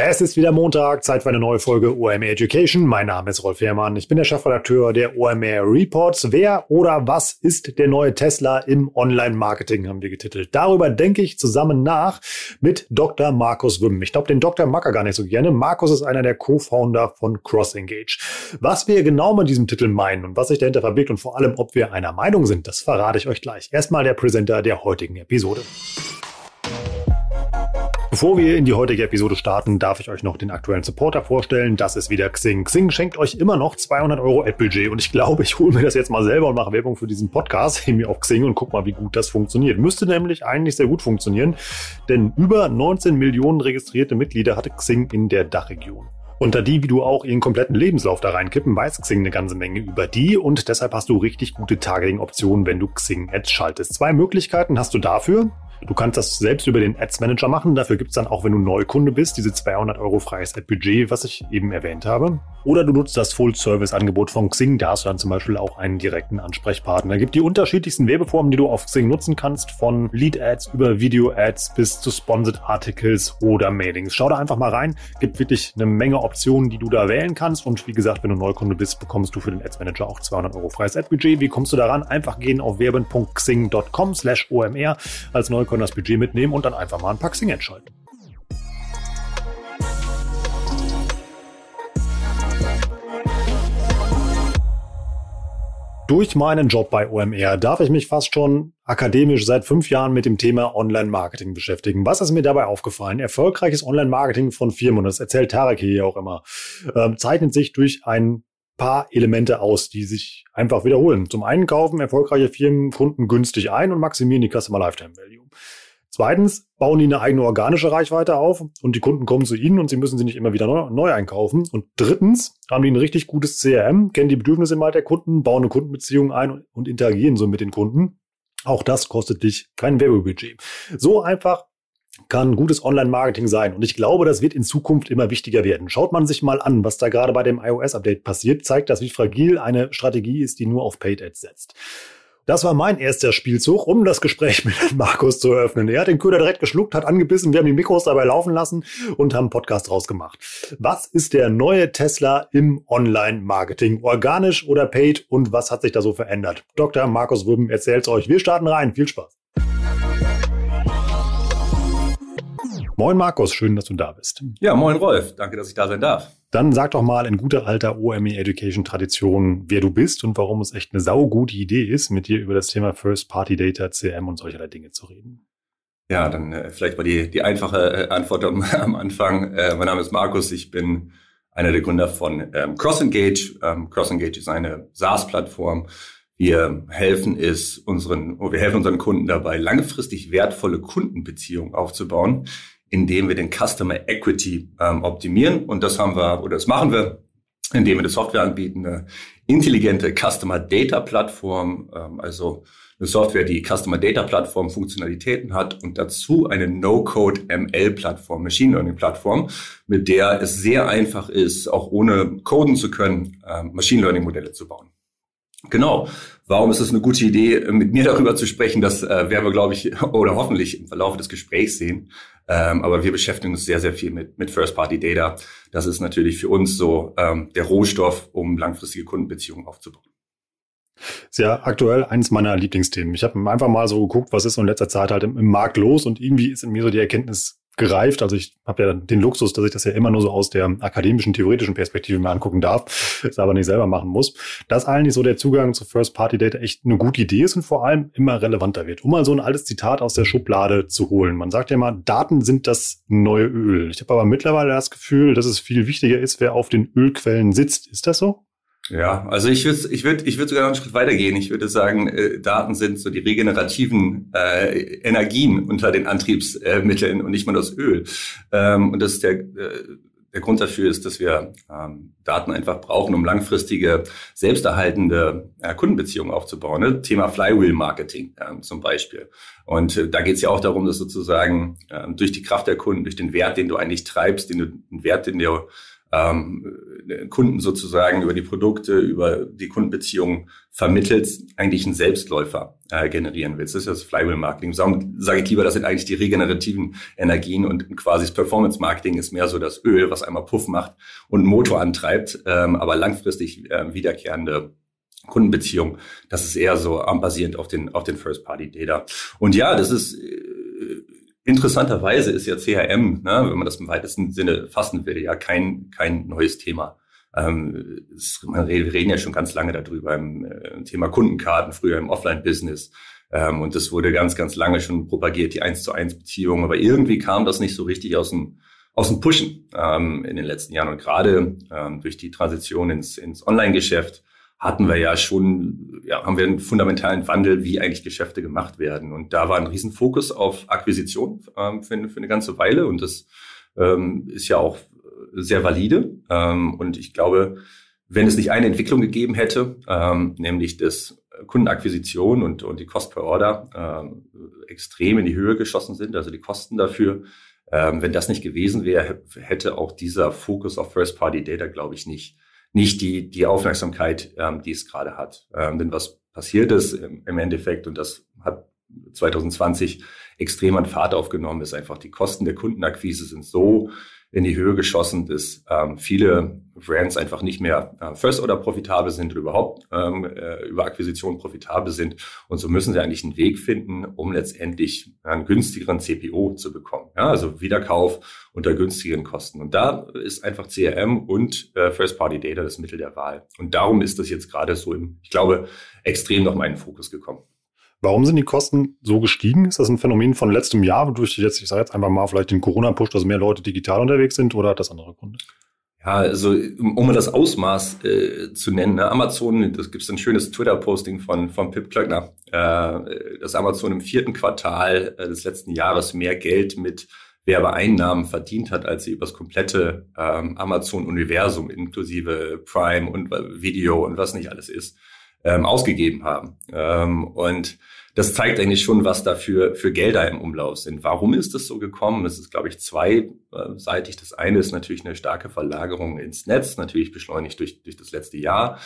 Es ist wieder Montag, Zeit für eine neue Folge OMR Education. Mein Name ist Rolf Herrmann. Ich bin der Chefredakteur der OMR Reports. Wer oder was ist der neue Tesla im Online-Marketing, haben wir getitelt. Darüber denke ich zusammen nach mit Dr. Markus Wim. Ich glaube, den Dr. mag er gar nicht so gerne. Markus ist einer der Co-Founder von CrossEngage. Was wir genau mit diesem Titel meinen und was sich dahinter verbirgt und vor allem, ob wir einer Meinung sind, das verrate ich euch gleich. Erstmal der Präsenter der heutigen Episode. Bevor wir in die heutige Episode starten, darf ich euch noch den aktuellen Supporter vorstellen. Das ist wieder Xing. Xing schenkt euch immer noch 200 Euro Ad-Budget und ich glaube, ich hole mir das jetzt mal selber und mache Werbung für diesen Podcast, hin mir auf Xing und guck mal, wie gut das funktioniert. Müsste nämlich eigentlich sehr gut funktionieren, denn über 19 Millionen registrierte Mitglieder hatte Xing in der Dachregion. Unter die, wie du auch ihren kompletten Lebenslauf da reinkippen, weiß Xing eine ganze Menge über die und deshalb hast du richtig gute Targeting-Optionen, wenn du Xing-Ads schaltest. Zwei Möglichkeiten hast du dafür. Du kannst das selbst über den Ads Manager machen. Dafür gibt's dann auch, wenn du Neukunde bist, diese 200 Euro freies Ad-Budget, was ich eben erwähnt habe. Oder du nutzt das Full-Service-Angebot von Xing. Da hast du dann zum Beispiel auch einen direkten Ansprechpartner. Es gibt die unterschiedlichsten Werbeformen, die du auf Xing nutzen kannst, von Lead-Ads über Video-Ads bis zu Sponsored Articles oder Mailings. Schau da einfach mal rein. Gibt wirklich eine Menge Optionen, die du da wählen kannst. Und wie gesagt, wenn du Neukunde bist, bekommst du für den Ads Manager auch 200 Euro freies Ad-Budget. Wie kommst du daran? Einfach gehen auf werben.xing.com slash OMR als Neukunde können das Budget mitnehmen und dann einfach mal ein paar Xing entscheiden. Durch meinen Job bei OMR darf ich mich fast schon akademisch seit fünf Jahren mit dem Thema Online-Marketing beschäftigen. Was ist mir dabei aufgefallen? Erfolgreiches Online-Marketing von Firmen, und das erzählt Tarek hier auch immer, äh, zeichnet sich durch ein paar Elemente aus, die sich einfach wiederholen. Zum einen kaufen erfolgreiche Firmen Kunden günstig ein und maximieren die Customer Lifetime Value. Zweitens bauen die eine eigene organische Reichweite auf und die Kunden kommen zu ihnen und sie müssen sie nicht immer wieder neu, neu einkaufen. Und drittens haben die ein richtig gutes CRM, kennen die Bedürfnisse mal der Kunden, bauen eine Kundenbeziehung ein und, und interagieren so mit den Kunden. Auch das kostet dich kein Werbebudget. So einfach kann gutes Online-Marketing sein. Und ich glaube, das wird in Zukunft immer wichtiger werden. Schaut man sich mal an, was da gerade bei dem iOS-Update passiert, zeigt das, wie fragil eine Strategie ist, die nur auf Paid Ads setzt. Das war mein erster Spielzug, um das Gespräch mit Markus zu eröffnen. Er hat den Köder direkt geschluckt, hat angebissen, wir haben die Mikros dabei laufen lassen und haben einen Podcast rausgemacht. Was ist der neue Tesla im Online-Marketing? Organisch oder paid? Und was hat sich da so verändert? Dr. Markus Rüben erzählt euch. Wir starten rein. Viel Spaß. Moin Markus, schön, dass du da bist. Ja, moin Rolf, danke, dass ich da sein darf. Dann sag doch mal in guter alter OME Education Tradition, wer du bist und warum es echt eine saugute Idee ist, mit dir über das Thema First Party Data, CRM und solcherlei Dinge zu reden. Ja, dann äh, vielleicht mal die, die einfache äh, Antwort am, am Anfang. Äh, mein Name ist Markus, ich bin einer der Gründer von ähm, CrossEngage. Ähm, CrossEngage ist eine SaaS-Plattform. Wir helfen es unseren, wir helfen unseren Kunden dabei, langfristig wertvolle Kundenbeziehungen aufzubauen, indem wir den Customer Equity ähm, optimieren. Und das haben wir, oder das machen wir, indem wir eine Software anbieten, eine intelligente Customer Data Plattform, ähm, also eine Software, die Customer Data Plattform Funktionalitäten hat und dazu eine No-Code ML Plattform, Machine Learning Plattform, mit der es sehr einfach ist, auch ohne coden zu können, ähm, Machine Learning Modelle zu bauen. Genau. Warum ist es eine gute Idee, mit mir darüber zu sprechen? Das äh, werden wir, glaube ich, oder hoffentlich im Verlauf des Gesprächs sehen. Ähm, aber wir beschäftigen uns sehr, sehr viel mit, mit First-Party-Data. Das ist natürlich für uns so ähm, der Rohstoff, um langfristige Kundenbeziehungen aufzubauen. Ja aktuell eines meiner Lieblingsthemen. Ich habe einfach mal so geguckt, was ist in letzter Zeit halt im, im Markt los und irgendwie ist in mir so die Erkenntnis gereift. Also ich habe ja den Luxus, dass ich das ja immer nur so aus der akademischen, theoretischen Perspektive mir angucken darf, es aber nicht selber machen muss, dass eigentlich so der Zugang zu First-Party-Data echt eine gute Idee ist und vor allem immer relevanter wird. Um mal so ein altes Zitat aus der Schublade zu holen. Man sagt ja immer, Daten sind das neue Öl. Ich habe aber mittlerweile das Gefühl, dass es viel wichtiger ist, wer auf den Ölquellen sitzt. Ist das so? Ja, also ich würde ich würde ich würde sogar noch einen Schritt weitergehen. Ich würde sagen, äh, Daten sind so die regenerativen äh, Energien unter den Antriebsmitteln und nicht mal das Öl. Ähm, und das ist der äh, der Grund dafür ist, dass wir ähm, Daten einfach brauchen, um langfristige, selbsterhaltende äh, Kundenbeziehungen aufzubauen. Ne? Thema Flywheel-Marketing äh, zum Beispiel. Und äh, da geht es ja auch darum, dass sozusagen äh, durch die Kraft der Kunden, durch den Wert, den du eigentlich treibst, den du, den Wert, den du ähm, Kunden sozusagen über die Produkte, über die Kundenbeziehungen vermittelt, eigentlich einen Selbstläufer äh, generieren willst. Das ist das Flywheel-Marketing. Sage ich lieber, das sind eigentlich die regenerativen Energien und quasi das Performance-Marketing ist mehr so das Öl, was einmal Puff macht und Motor antreibt, ähm, aber langfristig äh, wiederkehrende Kundenbeziehung. Das ist eher so basierend auf den, auf den First-Party-Data. Und ja, das ist interessanterweise ist ja CRM, ne, wenn man das im weitesten Sinne fassen will, ja kein, kein neues Thema. Ähm, es, wir reden ja schon ganz lange darüber im äh, Thema Kundenkarten, früher im Offline-Business. Ähm, und das wurde ganz, ganz lange schon propagiert, die 1 zu 1 Beziehung. Aber irgendwie kam das nicht so richtig aus dem, aus dem Pushen ähm, in den letzten Jahren. Und gerade ähm, durch die Transition ins, ins Online-Geschäft hatten wir ja schon, ja, haben wir einen fundamentalen Wandel, wie eigentlich Geschäfte gemacht werden. Und da war ein Riesenfokus auf Akquisition ähm, für, für eine ganze Weile. Und das ähm, ist ja auch sehr valide. Ähm, und ich glaube, wenn es nicht eine Entwicklung gegeben hätte, ähm, nämlich das Kundenakquisition und, und die Cost per Order ähm, extrem in die Höhe geschossen sind, also die Kosten dafür, ähm, wenn das nicht gewesen wäre, hätte auch dieser Fokus auf First-Party-Data, glaube ich, nicht nicht die, die Aufmerksamkeit, ähm, die es gerade hat. Ähm, denn was passiert ist im, im Endeffekt, und das hat 2020 extrem an Fahrt aufgenommen, ist einfach die Kosten der Kundenakquise sind so in die Höhe geschossen, dass ähm, viele Brands einfach nicht mehr äh, First Order profitabel sind oder überhaupt ähm, äh, über Akquisition profitabel sind. Und so müssen sie eigentlich einen Weg finden, um letztendlich einen günstigeren CPO zu bekommen. Ja, also Wiederkauf unter günstigen Kosten. Und da ist einfach CRM und äh, First Party Data das Mittel der Wahl. Und darum ist das jetzt gerade so im, ich glaube, extrem noch mal in den Fokus gekommen. Warum sind die Kosten so gestiegen? Ist das ein Phänomen von letztem Jahr, wodurch jetzt, ich sage jetzt einfach mal, vielleicht den Corona-Push, dass mehr Leute digital unterwegs sind oder hat das andere Gründe? Ja, also um mal das Ausmaß äh, zu nennen, ne? Amazon, das gibt es ein schönes Twitter-Posting von, von Pip Klöckner, äh, dass Amazon im vierten Quartal äh, des letzten Jahres mehr Geld mit Werbeeinnahmen verdient hat, als sie übers komplette ähm, Amazon-Universum inklusive Prime und Video und was nicht alles ist, ähm, ausgegeben haben. Ähm, und das zeigt eigentlich schon, was da für, für Gelder im Umlauf sind. Warum ist das so gekommen? Es ist, glaube ich, zweiseitig. Das eine ist natürlich eine starke Verlagerung ins Netz, natürlich beschleunigt durch, durch das letzte Jahr.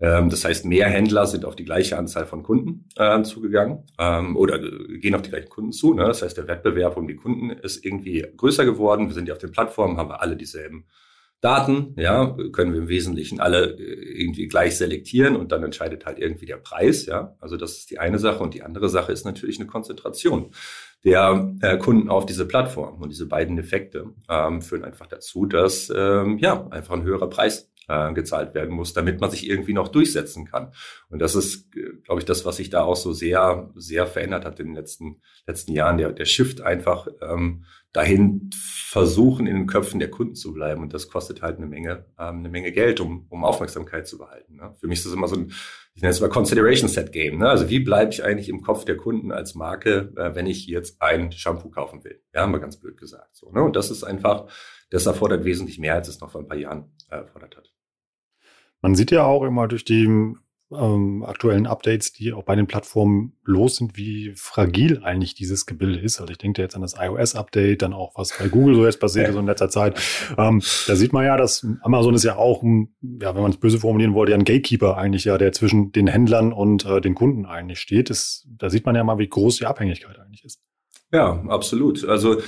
Ähm, das heißt, mehr Händler sind auf die gleiche Anzahl von Kunden äh, zugegangen ähm, oder gehen auf die gleichen Kunden zu. Ne? Das heißt, der Wettbewerb um die Kunden ist irgendwie größer geworden. Wir sind ja auf den Plattformen, haben wir alle dieselben Daten, ja, können wir im Wesentlichen alle äh, irgendwie gleich selektieren und dann entscheidet halt irgendwie der Preis, ja. Also das ist die eine Sache und die andere Sache ist natürlich eine Konzentration der äh, Kunden auf diese Plattform und diese beiden Effekte ähm, führen einfach dazu, dass ähm, ja einfach ein höherer Preis äh, gezahlt werden muss, damit man sich irgendwie noch durchsetzen kann. Und das ist, äh, glaube ich, das, was sich da auch so sehr, sehr verändert hat in den letzten letzten Jahren. Der, der Shift einfach ähm, dahin versuchen, in den Köpfen der Kunden zu bleiben. Und das kostet halt eine Menge, ähm, eine Menge Geld, um, um Aufmerksamkeit zu behalten. Ne? Für mich ist das immer so ein, ich nenne es mal Consideration Set Game. Ne? Also wie bleibe ich eigentlich im Kopf der Kunden als Marke, äh, wenn ich jetzt ein Shampoo kaufen will? Ja, mal ganz blöd gesagt. So, ne? Und das ist einfach, das erfordert wesentlich mehr, als es noch vor ein paar Jahren äh, erfordert hat. Man sieht ja auch immer durch die ähm, aktuellen Updates, die auch bei den Plattformen los sind, wie fragil eigentlich dieses Gebilde ist. Also ich denke jetzt an das iOS-Update, dann auch was bei Google so jetzt passiert ist in letzter Zeit. Ähm, da sieht man ja, dass Amazon ist ja auch, ja, wenn man es böse formulieren wollte, ja ein Gatekeeper eigentlich ja, der zwischen den Händlern und äh, den Kunden eigentlich steht. Das, da sieht man ja mal, wie groß die Abhängigkeit eigentlich ist. Ja, absolut. Also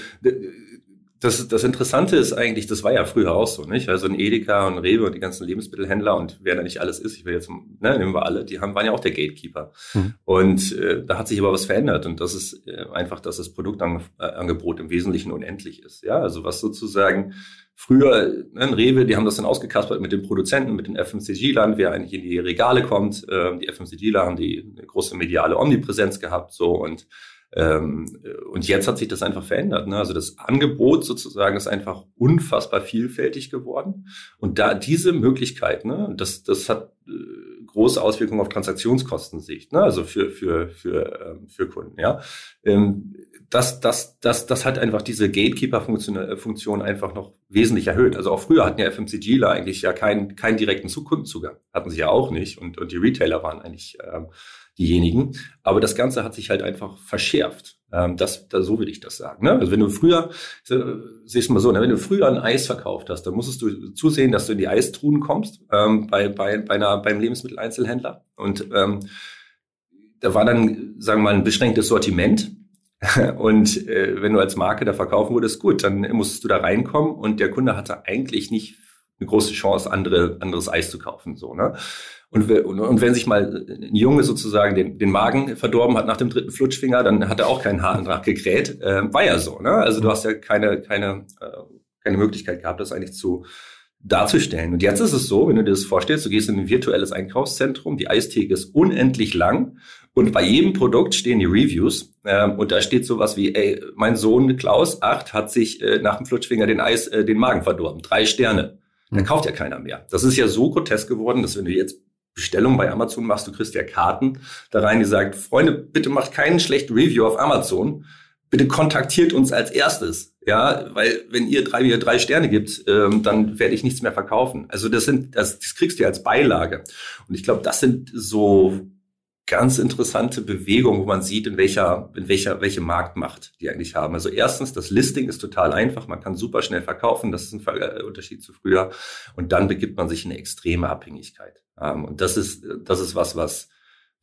das, das Interessante ist eigentlich, das war ja früher auch so, nicht? Also ein Edeka und Rewe und die ganzen Lebensmittelhändler und wer da nicht alles ist, ich will jetzt, ne, nehmen wir alle, die haben, waren ja auch der Gatekeeper. Mhm. Und äh, da hat sich aber was verändert und das ist äh, einfach, dass das Produktangebot im Wesentlichen unendlich ist. Ja, also was sozusagen früher, ne, ein Rewe, die haben das dann ausgekaspert mit den Produzenten, mit den FMCG-Lern, wer eigentlich in die Regale kommt. Äh, die FMCG-Ler haben die eine große mediale Omnipräsenz gehabt, so und und jetzt hat sich das einfach verändert. Ne? Also das Angebot sozusagen ist einfach unfassbar vielfältig geworden. Und da diese Möglichkeit, ne, das, das hat äh, große Auswirkungen auf Transaktionskostensicht, ne? also für, für, für, ähm, für Kunden. Ja? Ähm, das, das, das, das hat einfach diese Gatekeeper-Funktion äh, einfach noch wesentlich erhöht. Also auch früher hatten ja FMCGler eigentlich ja keinen, keinen direkten Kundenzugang. Hatten sie ja auch nicht. Und, und die Retailer waren eigentlich ähm, diejenigen. Aber das Ganze hat sich halt einfach verschärft. Ähm, das, das, so würde ich das sagen. Ne? Also wenn du früher, siehst du mal so, ne? wenn du früher ein Eis verkauft hast, dann musstest du zusehen, dass du in die Eistruhen kommst ähm, bei, bei, bei einer, beim Lebensmitteleinzelhändler. Und ähm, da war dann, sagen wir mal, ein beschränktes Sortiment. Und äh, wenn du als Marke da verkaufen würdest, gut, dann musstest du da reinkommen und der Kunde hatte eigentlich nicht eine große Chance, andere, anderes Eis zu kaufen. So, ne? Und, und wenn sich mal ein Junge sozusagen den, den Magen verdorben hat nach dem dritten Flutschfinger, dann hat er auch keinen Haarendrach gekräht. Äh, war ja so. Ne? Also du hast ja keine, keine, äh, keine Möglichkeit gehabt, das eigentlich zu darzustellen. Und jetzt ist es so, wenn du dir das vorstellst, du gehst in ein virtuelles Einkaufszentrum, die Eistheke ist unendlich lang und bei jedem Produkt stehen die Reviews äh, und da steht sowas wie, ey, mein Sohn Klaus, acht, hat sich äh, nach dem Flutschfinger den Eis, äh, den Magen verdorben. Drei Sterne. Dann kauft ja keiner mehr. Das ist ja so grotesk geworden, dass wenn du jetzt Bestellung bei Amazon machst, du kriegst ja Karten da rein, die sagt, Freunde, bitte macht keinen schlechten Review auf Amazon. Bitte kontaktiert uns als erstes. Ja, weil wenn ihr drei, mir drei Sterne gibt, ähm, dann werde ich nichts mehr verkaufen. Also das sind, das, das kriegst du ja als Beilage. Und ich glaube, das sind so ganz interessante Bewegung, wo man sieht, in welcher, in welcher, welche Marktmacht die eigentlich haben. Also erstens, das Listing ist total einfach. Man kann super schnell verkaufen. Das ist ein äh, Unterschied zu früher. Und dann begibt man sich in eine extreme Abhängigkeit. Ähm, und das ist, das ist was, was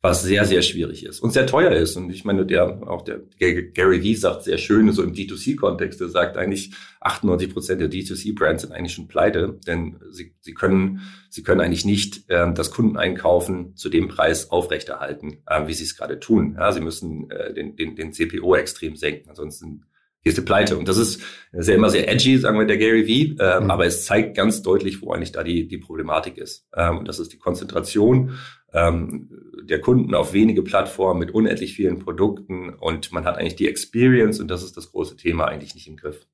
was sehr, sehr schwierig ist und sehr teuer ist. Und ich meine, der, auch der Gary Vee sagt sehr schön, so im D2C-Kontext, er sagt eigentlich, 98 Prozent der D2C-Brands sind eigentlich schon pleite, denn sie, sie können, sie können eigentlich nicht ähm, das Kundeneinkaufen zu dem Preis aufrechterhalten, äh, wie sie es gerade tun. Ja, sie müssen äh, den, den, den CPO extrem senken, ansonsten gehst du pleite. Und das ist sehr immer sehr edgy, sagen wir der Gary Vee, äh, mhm. aber es zeigt ganz deutlich, wo eigentlich da die, die Problematik ist. Ähm, und das ist die Konzentration ähm, der Kunden auf wenige Plattformen mit unendlich vielen Produkten und man hat eigentlich die Experience und das ist das große Thema eigentlich nicht im Griff.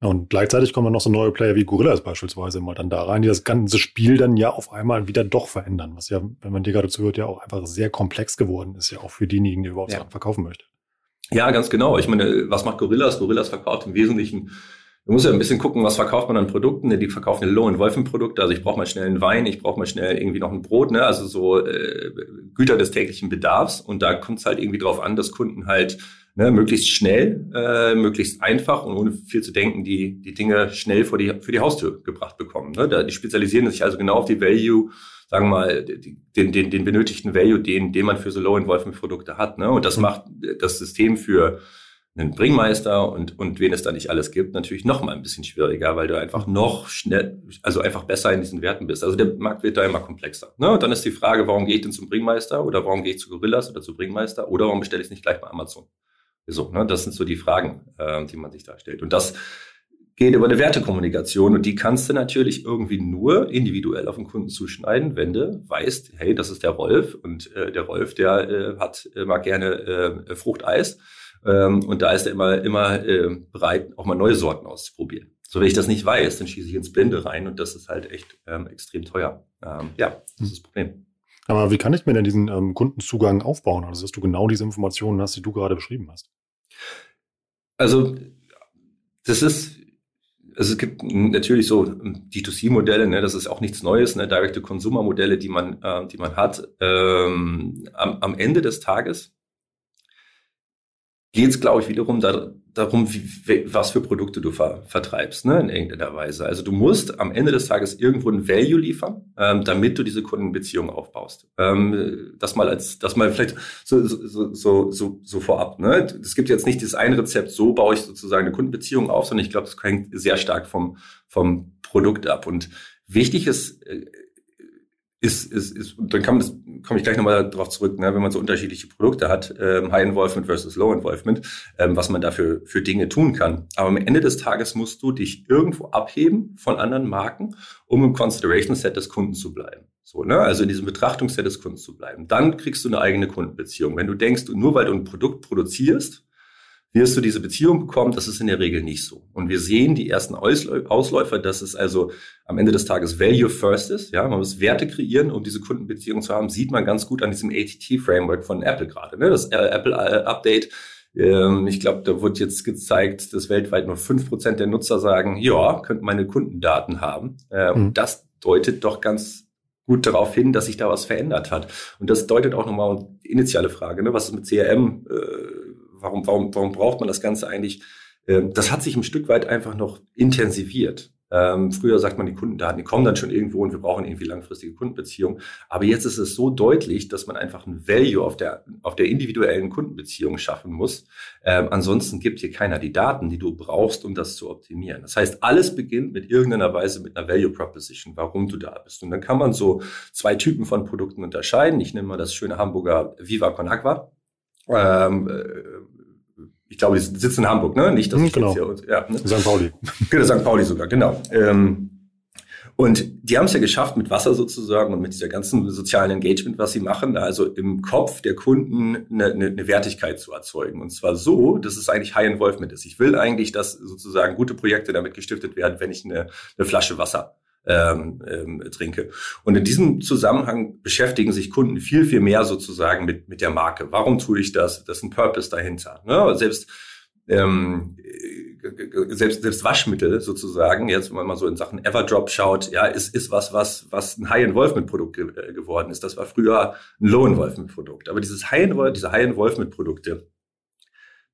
Und gleichzeitig kommen noch so neue Player wie Gorillas beispielsweise mal dann da rein, die das ganze Spiel dann ja auf einmal wieder doch verändern, was ja, wenn man dir gerade zuhört, ja auch einfach sehr komplex geworden ist, ja auch für diejenigen, die überhaupt ja. Sachen verkaufen möchte. Ja, ganz genau. Ich meine, was macht Gorillas? Gorillas verkauft im Wesentlichen Du musst ja ein bisschen gucken, was verkauft man an Produkten. Die verkaufen ja Low-and-Wolfen-Produkte. Also ich brauche mal schnell einen Wein, ich brauche mal schnell irgendwie noch ein Brot, ne? also so äh, Güter des täglichen Bedarfs. Und da kommt es halt irgendwie drauf an, dass Kunden halt ne, möglichst schnell, äh, möglichst einfach und ohne viel zu denken, die, die Dinge schnell vor die, für die Haustür gebracht bekommen. Ne? Da, die spezialisieren sich also genau auf die Value, sagen wir mal, den, den, den benötigten Value, den, den man für so Low-and-Wolfen-Produkte hat. Ne? Und das macht das System für einen Bringmeister und, und wen es da nicht alles gibt, natürlich noch mal ein bisschen schwieriger, weil du einfach noch schnell, also einfach besser in diesen Werten bist. Also der Markt wird da immer komplexer. Ne? Und dann ist die Frage, warum gehe ich denn zum Bringmeister oder warum gehe ich zu Gorillas oder zu Bringmeister oder warum bestelle ich es nicht gleich bei Amazon? So, ne? Das sind so die Fragen, äh, die man sich da stellt. Und das geht über eine Wertekommunikation und die kannst du natürlich irgendwie nur individuell auf den Kunden zuschneiden, wenn du weißt, hey, das ist der Rolf und äh, der Rolf, der äh, hat mag gerne äh, Fruchteis ähm, und da ist er immer, immer äh, bereit, auch mal neue Sorten auszuprobieren. So, wenn ich das nicht weiß, dann schieße ich ins Blinde rein und das ist halt echt ähm, extrem teuer. Ähm, ja, das ist das Problem. Aber wie kann ich mir denn diesen ähm, Kundenzugang aufbauen? Also, dass du genau diese Informationen hast, die du gerade beschrieben hast. Also, das ist, also es gibt natürlich so D2C-Modelle, ne, das ist auch nichts Neues, ne, Direct-to-Consumer-Modelle, die man, äh, die man hat. Ähm, am, am Ende des Tages geht es, glaube ich, wiederum da, darum, wie, was für Produkte du ver, vertreibst, ne, in irgendeiner Weise. Also du musst am Ende des Tages irgendwo ein Value liefern, ähm, damit du diese Kundenbeziehung aufbaust. Ähm, das mal als, das mal vielleicht so, so, so, so, so vorab. Ne? Es gibt jetzt nicht dieses eine Rezept, so baue ich sozusagen eine Kundenbeziehung auf, sondern ich glaube, das hängt sehr stark vom, vom Produkt ab. Und wichtig ist, äh, ist, ist, ist dann kann man das, komme ich gleich nochmal darauf zurück, ne, wenn man so unterschiedliche Produkte hat, ähm, High Involvement versus Low Involvement, ähm, was man dafür für Dinge tun kann. Aber am Ende des Tages musst du dich irgendwo abheben von anderen Marken, um im Consideration Set des Kunden zu bleiben. So, ne? Also in diesem Betrachtungsset des Kunden zu bleiben. Dann kriegst du eine eigene Kundenbeziehung. Wenn du denkst, nur weil du ein Produkt produzierst, wirst du diese Beziehung bekommen. Das ist in der Regel nicht so. Und wir sehen die ersten Ausläufer, dass es also am Ende des Tages Value First ist. Ja, man muss Werte kreieren, um diese Kundenbeziehung zu haben. Sieht man ganz gut an diesem ATT-Framework von Apple gerade. Ne? Das äh, Apple-Update. Ähm, ich glaube, da wird jetzt gezeigt, dass weltweit nur fünf Prozent der Nutzer sagen, ja, könnten meine Kundendaten haben. Äh, mhm. Und das deutet doch ganz gut darauf hin, dass sich da was verändert hat. Und das deutet auch nochmal die initiale Frage, ne? was ist mit CRM? Äh, warum, warum, warum braucht man das Ganze eigentlich? Ähm, das hat sich ein Stück weit einfach noch intensiviert. Ähm, früher sagt man, die Kundendaten, die kommen dann schon irgendwo und wir brauchen irgendwie langfristige Kundenbeziehungen. Aber jetzt ist es so deutlich, dass man einfach ein Value auf der, auf der individuellen Kundenbeziehung schaffen muss. Ähm, ansonsten gibt dir keiner die Daten, die du brauchst, um das zu optimieren. Das heißt, alles beginnt mit irgendeiner Weise mit einer Value Proposition, warum du da bist. Und dann kann man so zwei Typen von Produkten unterscheiden. Ich nehme mal das schöne Hamburger Viva Con Agua. Ähm, äh, ich glaube, die sitzen in Hamburg, ne? Nicht, dass hm, genau. hier, ja, ne? St. Pauli. Genau, St. Pauli sogar, genau. Ähm, und die haben es ja geschafft, mit Wasser sozusagen und mit dieser ganzen sozialen Engagement, was sie machen, also im Kopf der Kunden eine, eine, eine Wertigkeit zu erzeugen. Und zwar so, dass es eigentlich High Involvement ist. Ich will eigentlich, dass sozusagen gute Projekte damit gestiftet werden, wenn ich eine, eine Flasche Wasser ähm, ähm, trinke. Und in diesem Zusammenhang beschäftigen sich Kunden viel, viel mehr sozusagen mit, mit der Marke. Warum tue ich das? Das ist ein Purpose dahinter. Ne? Selbst ähm, selbst, selbst Waschmittel sozusagen, jetzt wenn man mal so in Sachen Everdrop schaut, ja, ist, ist was, was, was ein High-Involvement-Produkt ge äh, geworden ist. Das war früher ein Low-Involvement-Produkt. Aber dieses High-Involvement, diese High-Involvement-Produkte,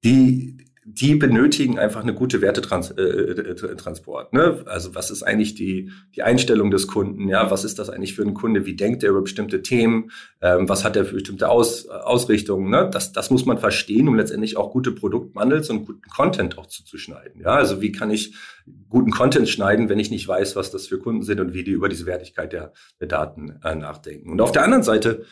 die, die benötigen einfach eine gute Wertetransport. Äh, ne? Also was ist eigentlich die, die Einstellung des Kunden? Ja, was ist das eigentlich für ein Kunde? Wie denkt er über bestimmte Themen? Ähm, was hat er für bestimmte Aus, Ausrichtungen? Ne? Das, das muss man verstehen, um letztendlich auch gute Produktbundles und guten Content auch zuzuschneiden. Ja, also wie kann ich guten Content schneiden, wenn ich nicht weiß, was das für Kunden sind und wie die über diese Wertigkeit der, der Daten äh, nachdenken? Und auf der anderen Seite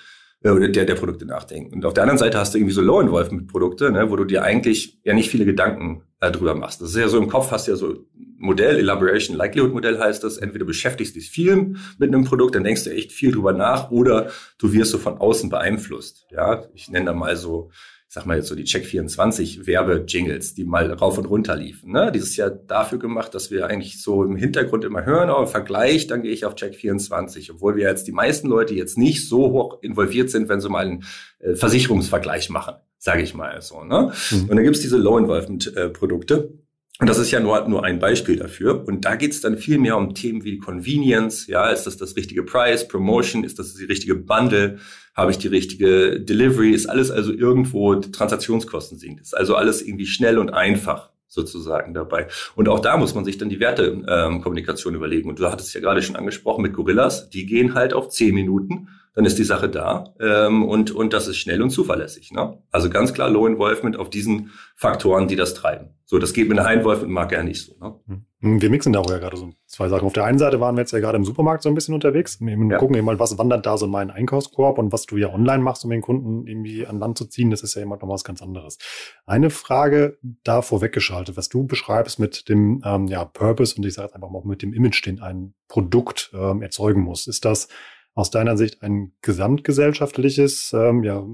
äh, der, der Produkte nachdenken. Und auf der anderen Seite hast du irgendwie so Low-Involvement-Produkte, ne, wo du dir eigentlich ja nicht viele Gedanken äh, drüber machst. Das ist ja so im Kopf, hast du ja so Modell, Elaboration, Likelihood-Modell heißt das. Entweder beschäftigst dich viel mit einem Produkt, dann denkst du echt viel drüber nach, oder du wirst so von außen beeinflusst. Ja, ich nenne da mal so sag mal jetzt so die Check24 Werbe-Jingles, die mal rauf und runter liefen. Ne? Dieses Jahr dafür gemacht, dass wir eigentlich so im Hintergrund immer hören, oh, im Vergleich, dann gehe ich auf Check24, obwohl wir jetzt die meisten Leute jetzt nicht so hoch involviert sind, wenn sie mal einen äh, Versicherungsvergleich machen, sage ich mal so. Ne? Mhm. Und dann gibt's diese Low-Involvement-Produkte. Und das ist ja nur, nur ein Beispiel dafür. Und da geht's dann viel mehr um Themen wie Convenience. Ja, ist das das richtige Price, Promotion? Ist das die richtige Bundle? Habe ich die richtige Delivery? Ist alles also irgendwo Transaktionskosten sinkt? Ist also alles irgendwie schnell und einfach sozusagen dabei. Und auch da muss man sich dann die Wertekommunikation ähm, überlegen. Und du hattest es ja gerade schon angesprochen mit Gorillas. Die gehen halt auf zehn Minuten dann ist die Sache da ähm, und, und das ist schnell und zuverlässig. Ne? Also ganz klar Low Involvement auf diesen Faktoren, die das treiben. So, das geht mit einer High Involvement Marke ja nicht so. Ne? Hm. Wir mixen da auch ja gerade so zwei Sachen. Auf der einen Seite waren wir jetzt ja gerade im Supermarkt so ein bisschen unterwegs. Wir ja. gucken eben mal, was wandert da so in meinen Einkaufskorb und was du ja online machst, um den Kunden irgendwie an Land zu ziehen, das ist ja immer noch was ganz anderes. Eine Frage da vorweggeschaltet, was du beschreibst mit dem ähm, ja, Purpose und ich sage jetzt einfach mal auch mit dem Image, den ein Produkt ähm, erzeugen muss. Ist das aus deiner Sicht ein gesamtgesellschaftliches ähm, ja,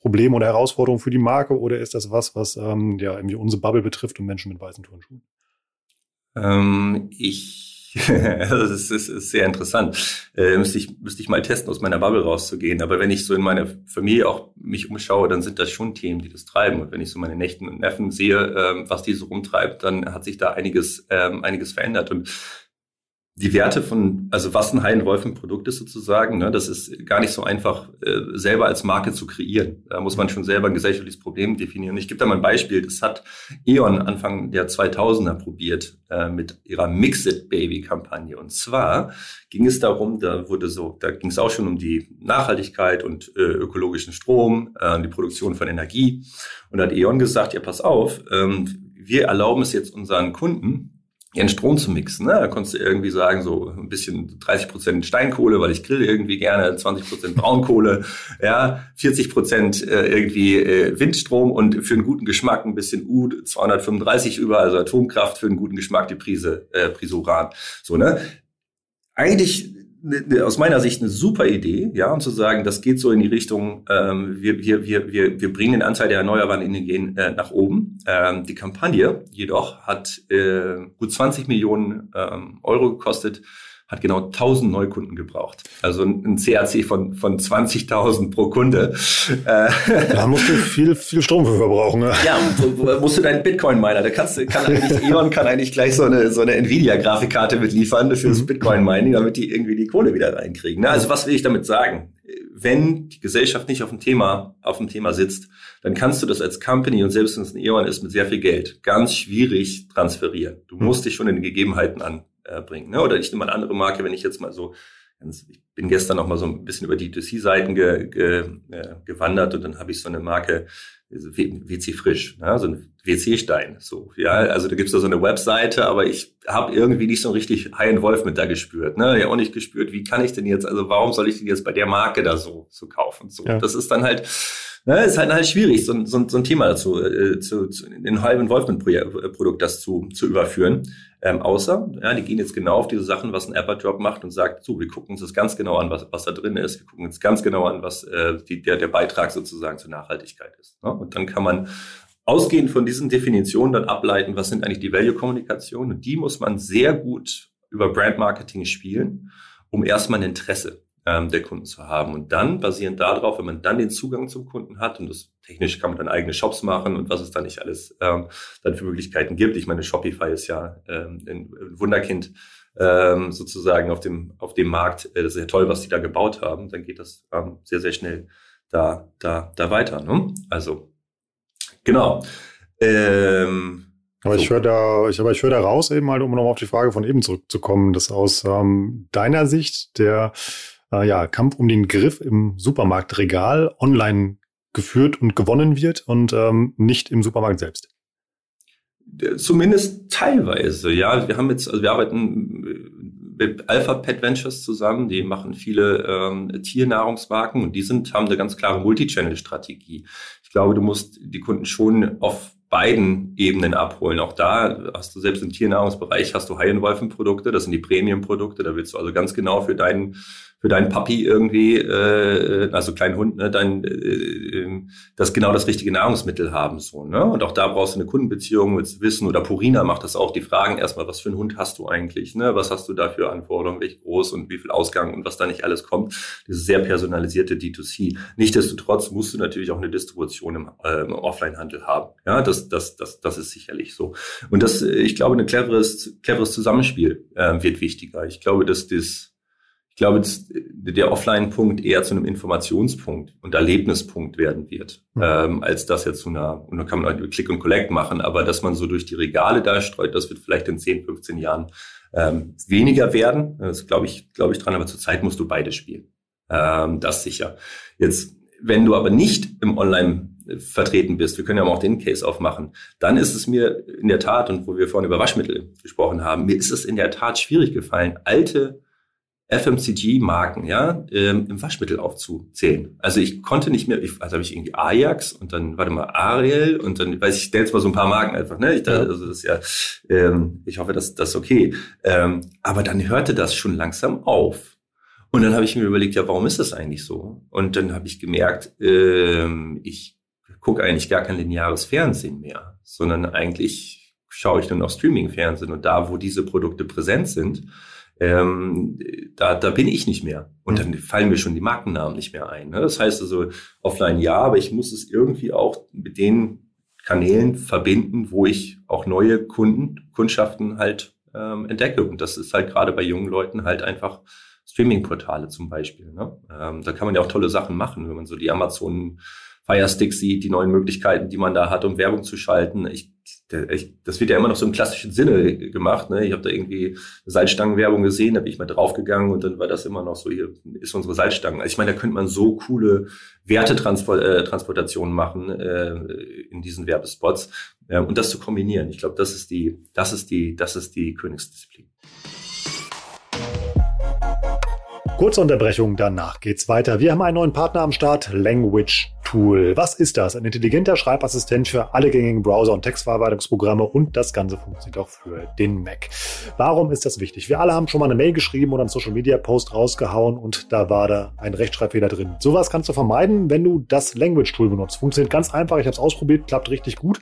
Problem oder Herausforderung für die Marke oder ist das was, was ähm, ja irgendwie unsere Bubble betrifft und Menschen mit weißen Turnschuhen? Ähm, ich, das ist, ist, ist sehr interessant. Äh, müsste, ich, müsste ich mal testen, aus meiner Bubble rauszugehen. Aber wenn ich so in meiner Familie auch mich umschaue, dann sind das schon Themen, die das treiben. Und wenn ich so meine Nächten und Neffen sehe, ähm, was die so rumtreibt, dann hat sich da einiges, ähm, einiges verändert. Und die Werte von, also was ein High-Wolfen-Produkt ist sozusagen, ne, das ist gar nicht so einfach äh, selber als Marke zu kreieren. Da muss man schon selber ein gesellschaftliches Problem definieren. Ich gebe da mal ein Beispiel. Das hat E.ON Anfang der 2000er probiert äh, mit ihrer Mix-It-Baby-Kampagne. Und zwar ging es darum, da wurde so, da ging es auch schon um die Nachhaltigkeit und äh, ökologischen Strom, äh, die Produktion von Energie. Und da hat E.ON gesagt, ja, pass auf, ähm, wir erlauben es jetzt unseren Kunden, ihren Strom zu mixen. Ne? Da konntest du irgendwie sagen, so ein bisschen 30 Prozent Steinkohle, weil ich grill irgendwie gerne, 20 Prozent Braunkohle, ja, 40 Prozent äh, irgendwie äh, Windstrom und für einen guten Geschmack ein bisschen U235 über, also Atomkraft für einen guten Geschmack die Prise, äh, Prise Uran. So, ne? Eigentlich aus meiner Sicht eine super Idee, ja, und zu sagen, das geht so in die Richtung, ähm, wir, wir, wir, wir, wir bringen den Anteil der erneuerbaren Energien äh, nach oben. Ähm, die Kampagne jedoch hat äh, gut 20 Millionen ähm, Euro gekostet hat genau 1000 Neukunden gebraucht. Also ein CAC von, von 20.000 pro Kunde. Äh, da musst du viel, viel Strom für verbrauchen. Ne? Ja, musst du deinen Bitcoin-Miner, da kannst du, kann eigentlich, E.ON kann eigentlich gleich so eine, so eine Nvidia-Grafikkarte mitliefern fürs mhm. Bitcoin-Mining, damit die irgendwie die Kohle wieder reinkriegen. Ne? Also was will ich damit sagen? wenn die Gesellschaft nicht auf dem Thema, auf dem Thema sitzt, dann kannst du das als Company und selbst wenn es ein E.ON ist mit sehr viel Geld, ganz schwierig transferieren. Du hm. musst dich schon in den Gegebenheiten anbringen. Ne? Oder ich nehme eine andere Marke, wenn ich jetzt mal so ich bin gestern noch mal so ein bisschen über die D2C-Seiten ge, ge, äh, gewandert und dann habe ich so eine Marke WC Frisch, ne? so ein WC-Stein. So, ja, also da gibt's da so eine Webseite, aber ich habe irgendwie nicht so richtig High Wolf mit da gespürt. Ne? Ja, auch nicht gespürt, wie kann ich denn jetzt, also warum soll ich denn jetzt bei der Marke da so, so kaufen? So, ja. das ist dann halt, ne, ist halt, halt schwierig, so, so, so ein Thema dazu, äh, zu, zu in High Involvement-Produkt das zu, zu überführen. Ähm, außer, ja, die gehen jetzt genau auf diese Sachen, was ein Apperdrop macht und sagt, so, wir gucken uns das ganz genau an, was, was da drin ist. Wir gucken uns ganz genau an, was äh, die, der, der Beitrag sozusagen zur Nachhaltigkeit ist. Ne? Und dann kann man ausgehend von diesen Definitionen dann ableiten, was sind eigentlich die Value-Kommunikation. Und die muss man sehr gut über Brand-Marketing spielen, um erstmal ein Interesse ähm, der Kunden zu haben. Und dann, basierend darauf, wenn man dann den Zugang zum Kunden hat, und das technisch kann man dann eigene Shops machen und was es da nicht alles ähm, dann für Möglichkeiten gibt. Ich meine, Shopify ist ja ähm, ein Wunderkind ähm, sozusagen auf dem, auf dem Markt. Äh, das ist ja toll, was die da gebaut haben. Dann geht das ähm, sehr, sehr schnell da, da, da weiter. Ne? Also, genau. Ähm, aber so. ich höre da, ich, aber ich höre da raus eben halt, um nochmal auf die Frage von eben zurückzukommen, dass aus ähm, deiner Sicht der äh, ja, Kampf um den Griff im Supermarktregal online geführt und gewonnen wird und ähm, nicht im Supermarkt selbst. Zumindest teilweise, ja. Wir haben jetzt, also wir arbeiten mit Alpha Pet Ventures zusammen, die machen viele ähm, Tiernahrungsmarken und die sind, haben eine ganz klare Multichannel-Strategie. Ich glaube, du musst die Kunden schon auf beiden Ebenen abholen. Auch da hast du selbst im Tiernahrungsbereich hast du High-End-Wolfen-Produkte, das sind die Premium-Produkte, da willst du also ganz genau für deinen für deinen Papi irgendwie, äh, also kleinen Hund, ne, dein, äh, ähm, das genau das richtige Nahrungsmittel haben so. Ne? Und auch da brauchst du eine Kundenbeziehung, willst wissen, oder Purina macht das auch, die fragen erstmal, was für einen Hund hast du eigentlich, ne? Was hast du da für Anforderungen, welch groß und wie viel Ausgang und was da nicht alles kommt. Dieses sehr personalisierte D2C. Nichtsdestotrotz musst du natürlich auch eine Distribution im, äh, im Offline-Handel haben. Ja, das, das, das, das ist sicherlich so. Und das, ich glaube, ein cleveres, cleveres Zusammenspiel äh, wird wichtiger. Ich glaube, dass das glaube, der Offline-Punkt eher zu einem Informationspunkt und Erlebnispunkt werden wird, mhm. ähm, als das jetzt zu einer, und dann kann man halt Click und Collect machen, aber dass man so durch die Regale da streut, das wird vielleicht in 10, 15 Jahren ähm, weniger werden. Das glaube ich, glaube ich dran, aber zurzeit musst du beide spielen. Ähm, das sicher. Jetzt, wenn du aber nicht im Online vertreten bist, wir können ja auch den Case aufmachen, dann ist es mir in der Tat, und wo wir vorhin über Waschmittel gesprochen haben, mir ist es in der Tat schwierig gefallen, alte FMCG-Marken, ja, ähm, im Waschmittel aufzuzählen. Also ich konnte nicht mehr, ich, also habe ich irgendwie Ajax und dann, warte mal, Ariel und dann, weiß ich, stelle jetzt mal so ein paar Marken einfach, ne? Ich, da, also das ist ja, ähm, ich hoffe, dass das okay. Ähm, aber dann hörte das schon langsam auf. Und dann habe ich mir überlegt, ja, warum ist das eigentlich so? Und dann habe ich gemerkt, ähm, ich gucke eigentlich gar kein lineares Fernsehen mehr, sondern eigentlich schaue ich nur noch Streaming-Fernsehen und da, wo diese Produkte präsent sind, ähm, da, da bin ich nicht mehr. Und dann fallen mir schon die Markennamen nicht mehr ein. Ne? Das heißt also, offline ja, aber ich muss es irgendwie auch mit den Kanälen verbinden, wo ich auch neue Kunden, Kundschaften halt ähm, entdecke. Und das ist halt gerade bei jungen Leuten halt einfach Streaming-Portale zum Beispiel. Ne? Ähm, da kann man ja auch tolle Sachen machen, wenn man so die Amazon Firestick sieht, die neuen Möglichkeiten, die man da hat, um Werbung zu schalten. Ich, ich, das wird ja immer noch so im klassischen Sinne gemacht. Ne? Ich habe da irgendwie Salzstangenwerbung gesehen, da bin ich mal draufgegangen und dann war das immer noch so, hier ist unsere Salzstangen. Also ich meine, da könnte man so coole Wertetransportationen äh, machen äh, in diesen Werbespots äh, und das zu kombinieren. Ich glaube, das ist die, das ist die, das ist die Königsdisziplin. Kurze Unterbrechung, danach geht's weiter. Wir haben einen neuen Partner am Start, Language Tool. Was ist das? Ein intelligenter Schreibassistent für alle gängigen Browser- und Textverarbeitungsprogramme und das Ganze funktioniert auch für den Mac. Warum ist das wichtig? Wir alle haben schon mal eine Mail geschrieben oder einen Social Media Post rausgehauen und da war da ein Rechtschreibfehler drin. Sowas kannst du vermeiden, wenn du das Language Tool benutzt. Funktioniert ganz einfach. Ich habe es ausprobiert, klappt richtig gut.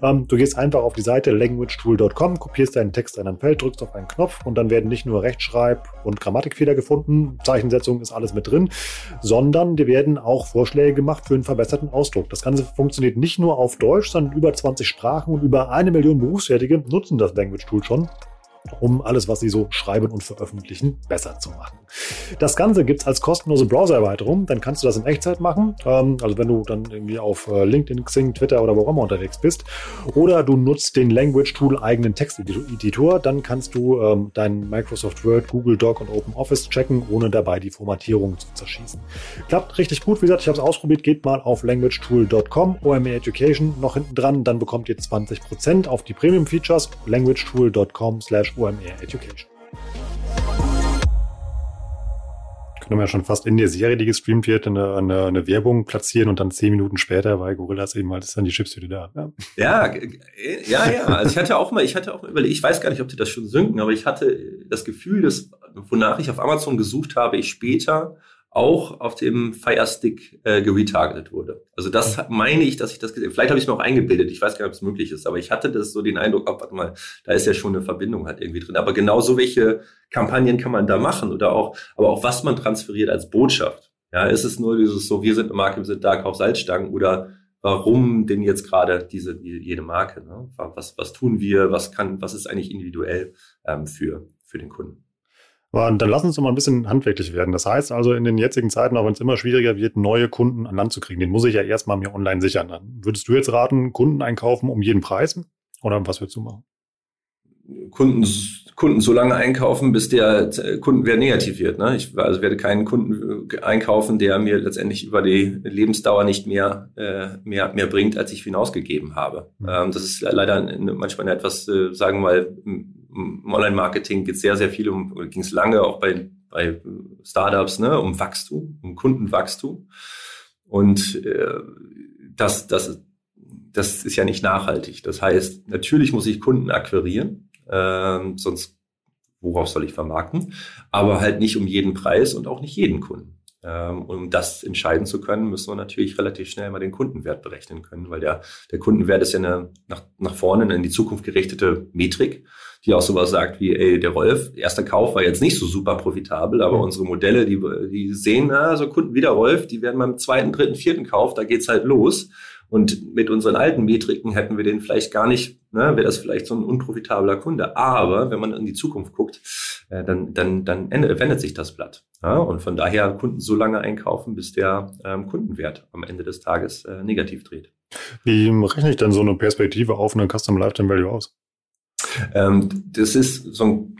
Ähm, du gehst einfach auf die Seite languagetool.com, kopierst deinen Text in ein Feld, drückst auf einen Knopf und dann werden nicht nur Rechtschreib- und Grammatikfehler gefunden, Zeichensetzung ist alles mit drin, sondern dir werden auch Vorschläge gemacht für einen verbesserten Ausdruck. Das Ganze funktioniert nicht nur auf Deutsch, sondern über 20 Sprachen und über eine Million Berufstätige nutzen das Language Tool schon. Um alles, was sie so schreiben und veröffentlichen, besser zu machen. Das Ganze gibt es als kostenlose Browser-Erweiterung. Dann kannst du das in Echtzeit machen. Ähm, also wenn du dann irgendwie auf äh, LinkedIn, Xing, Twitter oder wo auch immer unterwegs bist. Oder du nutzt den Language Tool eigenen Texteditor. Dann kannst du ähm, dein Microsoft Word, Google Doc und Open Office checken, ohne dabei die Formatierung zu zerschießen. Klappt richtig gut. Wie gesagt, ich habe es ausprobiert. Geht mal auf languagetool.com, OME Education noch hinten dran. Dann bekommt ihr 20% auf die Premium-Features. languagetool.com slash OMR Education. Können wir ja schon fast in der Serie, die gestreamt wird, eine, eine, eine Werbung platzieren und dann zehn Minuten später bei Gorillas eben halt ist dann die Chipstüte da. Ja. ja, ja, ja. Also ich hatte auch mal, ich hatte auch mal überlegt, ich weiß gar nicht, ob die das schon synken, aber ich hatte das Gefühl, dass, wonach ich auf Amazon gesucht habe, ich später auch auf dem Firestick äh, geretargetet wurde. Also das meine ich, dass ich das gesehen Vielleicht habe ich es mir auch eingebildet. Ich weiß gar nicht, ob es möglich ist, aber ich hatte das so den Eindruck, oh, warte mal, da ist ja schon eine Verbindung halt irgendwie drin. Aber genau so welche Kampagnen kann man da machen oder auch, aber auch was man transferiert als Botschaft. Ja, ist es nur dieses so, wir sind eine Marke, wir sind da, kauf Salzstangen oder warum denn jetzt gerade diese, jede Marke? Ne? Was, was tun wir? Was kann, was ist eigentlich individuell ähm, für, für den Kunden? Aber dann lass uns doch mal ein bisschen handwerklich werden. Das heißt also, in den jetzigen Zeiten, auch wenn es immer schwieriger wird, neue Kunden an Land zu kriegen, den muss ich ja erstmal mir online sichern. Dann würdest du jetzt raten, Kunden einkaufen um jeden Preis? Oder was würdest du machen? Kunden, Kunden so lange einkaufen, bis der Kundenwert negativ wird. Ne? Ich also werde keinen Kunden äh, einkaufen, der mir letztendlich über die Lebensdauer nicht mehr, äh, mehr, mehr bringt, als ich hinausgegeben habe. Mhm. Ähm, das ist leider manchmal eine etwas, äh, sagen wir mal, Online-Marketing geht sehr, sehr viel um, ging es lange auch bei, bei Startups, ne, um Wachstum, um Kundenwachstum. Und äh, das, das, das ist ja nicht nachhaltig. Das heißt, natürlich muss ich Kunden akquirieren, äh, sonst worauf soll ich vermarkten, aber halt nicht um jeden Preis und auch nicht jeden Kunden. Ähm, um das entscheiden zu können, müssen wir natürlich relativ schnell mal den Kundenwert berechnen können, weil der, der Kundenwert ist ja eine nach, nach vorne in die Zukunft gerichtete Metrik, die auch sowas sagt wie, ey, der Rolf, erster Kauf war jetzt nicht so super profitabel, aber mhm. unsere Modelle, die, die sehen, na, so Kunden wie der Rolf, die werden beim zweiten, dritten, vierten Kauf, da geht's halt los. Und mit unseren alten Metriken hätten wir den vielleicht gar nicht, ne, wäre das vielleicht so ein unprofitabler Kunde. Aber wenn man in die Zukunft guckt, äh, dann, dann, dann wendet sich das Blatt. Ja? Und von daher Kunden so lange einkaufen, bis der ähm, Kundenwert am Ende des Tages äh, negativ dreht. Wie rechne ich denn so eine Perspektive auf eine Custom Lifetime Value aus? Ähm, das ist so ein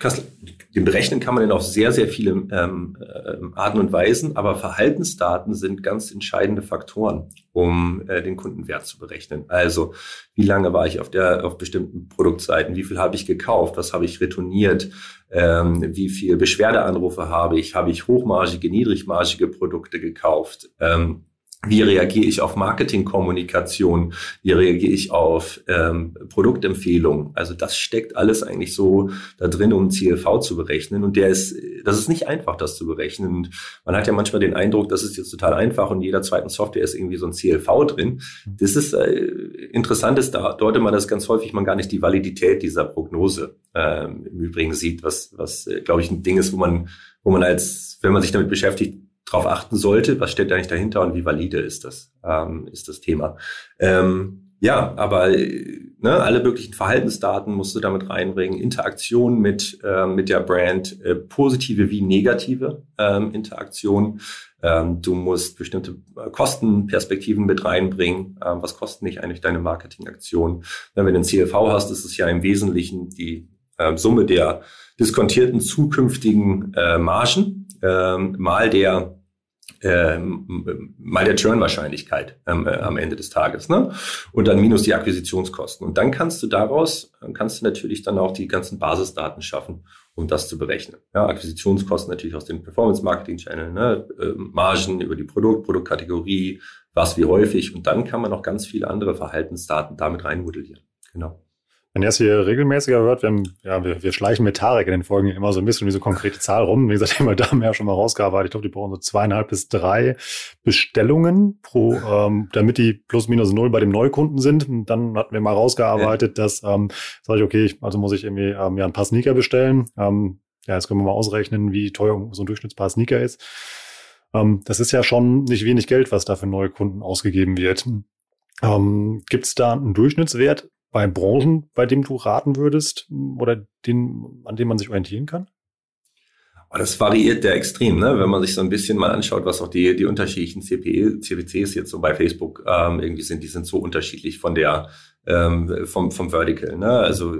den berechnen kann man dann auf sehr, sehr viele ähm, äh, Arten und Weisen, aber Verhaltensdaten sind ganz entscheidende Faktoren, um äh, den Kundenwert zu berechnen. Also, wie lange war ich auf der auf bestimmten Produktseiten, wie viel habe ich gekauft, was habe ich retourniert, ähm, wie viel Beschwerdeanrufe habe ich, habe ich hochmargige, niedrigmargige Produkte gekauft. Ähm, wie reagiere ich auf Marketingkommunikation? Wie reagiere ich auf ähm, Produktempfehlungen? Also das steckt alles eigentlich so da drin, um CLV zu berechnen. Und der ist, das ist nicht einfach, das zu berechnen. Und man hat ja manchmal den Eindruck, das ist jetzt total einfach und jeder zweiten Software ist irgendwie so ein CLV drin. Das ist äh, interessant ist, da deutet man das ganz häufig man gar nicht die Validität dieser Prognose ähm, im Übrigen sieht, was, was äh, glaube ich, ein Ding ist, wo man, wo man als, wenn man sich damit beschäftigt, drauf achten sollte, was steht eigentlich dahinter und wie valide ist das, ähm, ist das Thema. Ähm, ja, aber ne, alle möglichen Verhaltensdaten musst du damit reinbringen, Interaktion mit, äh, mit der Brand, äh, positive wie negative ähm, Interaktion. Ähm, du musst bestimmte äh, Kostenperspektiven mit reinbringen. Ähm, was kosten dich eigentlich deine Marketingaktion? wenn du ein CLV hast, ist es ja im Wesentlichen die äh, Summe der diskontierten zukünftigen äh, Margen ähm, mal der ähm, mal der Churn-Wahrscheinlichkeit ähm, äh, am Ende des Tages, ne? Und dann minus die Akquisitionskosten. Und dann kannst du daraus, kannst du natürlich dann auch die ganzen Basisdaten schaffen, um das zu berechnen. Ja, Akquisitionskosten natürlich aus dem Performance-Marketing-Channel, ne? Äh, Margen über die Produkt, Produktkategorie, was wie häufig. Und dann kann man noch ganz viele andere Verhaltensdaten damit reinmodellieren. Genau. Wenn ihr es hier regelmäßiger hört, wir, haben, ja, wir, wir schleichen mit Tarek in den Folgen immer so ein bisschen wie so konkrete Zahl rum. Wie gesagt, wir haben ja schon mal rausgearbeitet. Ich glaube, die brauchen so zweieinhalb bis drei Bestellungen pro, ähm, damit die plus minus null bei dem Neukunden sind. Und dann hatten wir mal rausgearbeitet, ja. dass, ähm, sage ich, okay, ich, also muss ich irgendwie ähm, ja, ein paar Sneaker bestellen. Ähm, ja, jetzt können wir mal ausrechnen, wie teuer so ein Durchschnittspaar Sneaker ist. Ähm, das ist ja schon nicht wenig Geld, was da für neue Kunden ausgegeben wird. Ähm, Gibt es da einen Durchschnittswert, bei Branchen, bei dem du raten würdest oder den, an dem man sich orientieren kann? Das variiert der extrem, ne? wenn man sich so ein bisschen mal anschaut, was auch die, die unterschiedlichen CPE, CPCs jetzt so bei Facebook ähm, irgendwie sind. Die sind so unterschiedlich von der, ähm, vom, vom Vertical. Ne? Also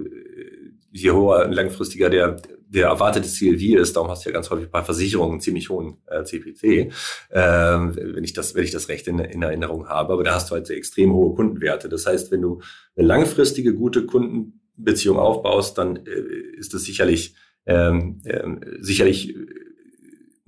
je hoher langfristiger der, der erwartete CLV ist, darum hast du ja ganz häufig bei Versicherungen einen ziemlich hohen äh, CPC, äh, wenn ich das, wenn ich das recht in, in, Erinnerung habe. Aber da hast du halt extrem hohe Kundenwerte. Das heißt, wenn du eine langfristige, gute Kundenbeziehung aufbaust, dann äh, ist das sicherlich ähm, äh, sicherlich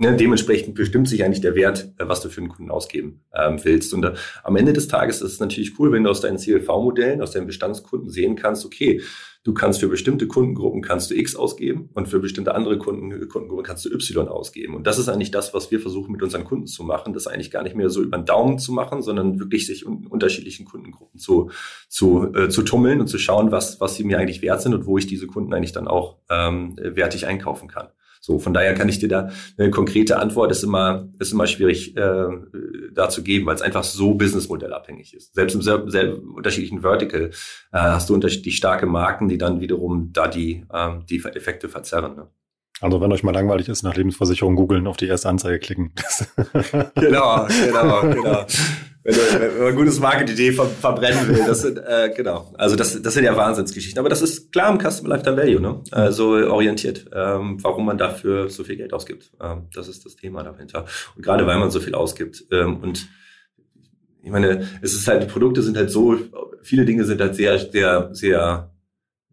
ne, dementsprechend bestimmt sich eigentlich der Wert, äh, was du für einen Kunden ausgeben ähm, willst. Und äh, am Ende des Tages ist es natürlich cool, wenn du aus deinen CLV-Modellen, aus deinen Bestandskunden sehen kannst, okay, du kannst für bestimmte Kundengruppen kannst du X ausgeben und für bestimmte andere Kunden, Kundengruppen kannst du Y ausgeben. Und das ist eigentlich das, was wir versuchen mit unseren Kunden zu machen, das eigentlich gar nicht mehr so über den Daumen zu machen, sondern wirklich sich in unterschiedlichen Kundengruppen zu, zu, äh, zu tummeln und zu schauen, was, was sie mir eigentlich wert sind und wo ich diese Kunden eigentlich dann auch ähm, wertig einkaufen kann. So, von daher kann ich dir da eine konkrete Antwort ist immer ist immer schwierig äh, da zu geben, weil es einfach so businessmodellabhängig ist. Selbst im sehr, sehr unterschiedlichen Vertical äh, hast du unterschiedlich starke Marken, die dann wiederum da die ähm, die Effekte verzerren. Ne? Also wenn euch mal langweilig ist, nach Lebensversicherung googeln, auf die erste Anzeige klicken. genau, genau, genau wenn, du, wenn man ein gutes Marketing-Idee ver verbrennen will. Das sind, äh, genau. Also das, das sind ja Wahnsinnsgeschichten. Aber das ist klar im Customer Lifetime Value, ne? Also orientiert, ähm, warum man dafür so viel Geld ausgibt. Ähm, das ist das Thema dahinter. Und gerade weil man so viel ausgibt. Ähm, und ich meine, es ist halt, die Produkte sind halt so, viele Dinge sind halt sehr, sehr, sehr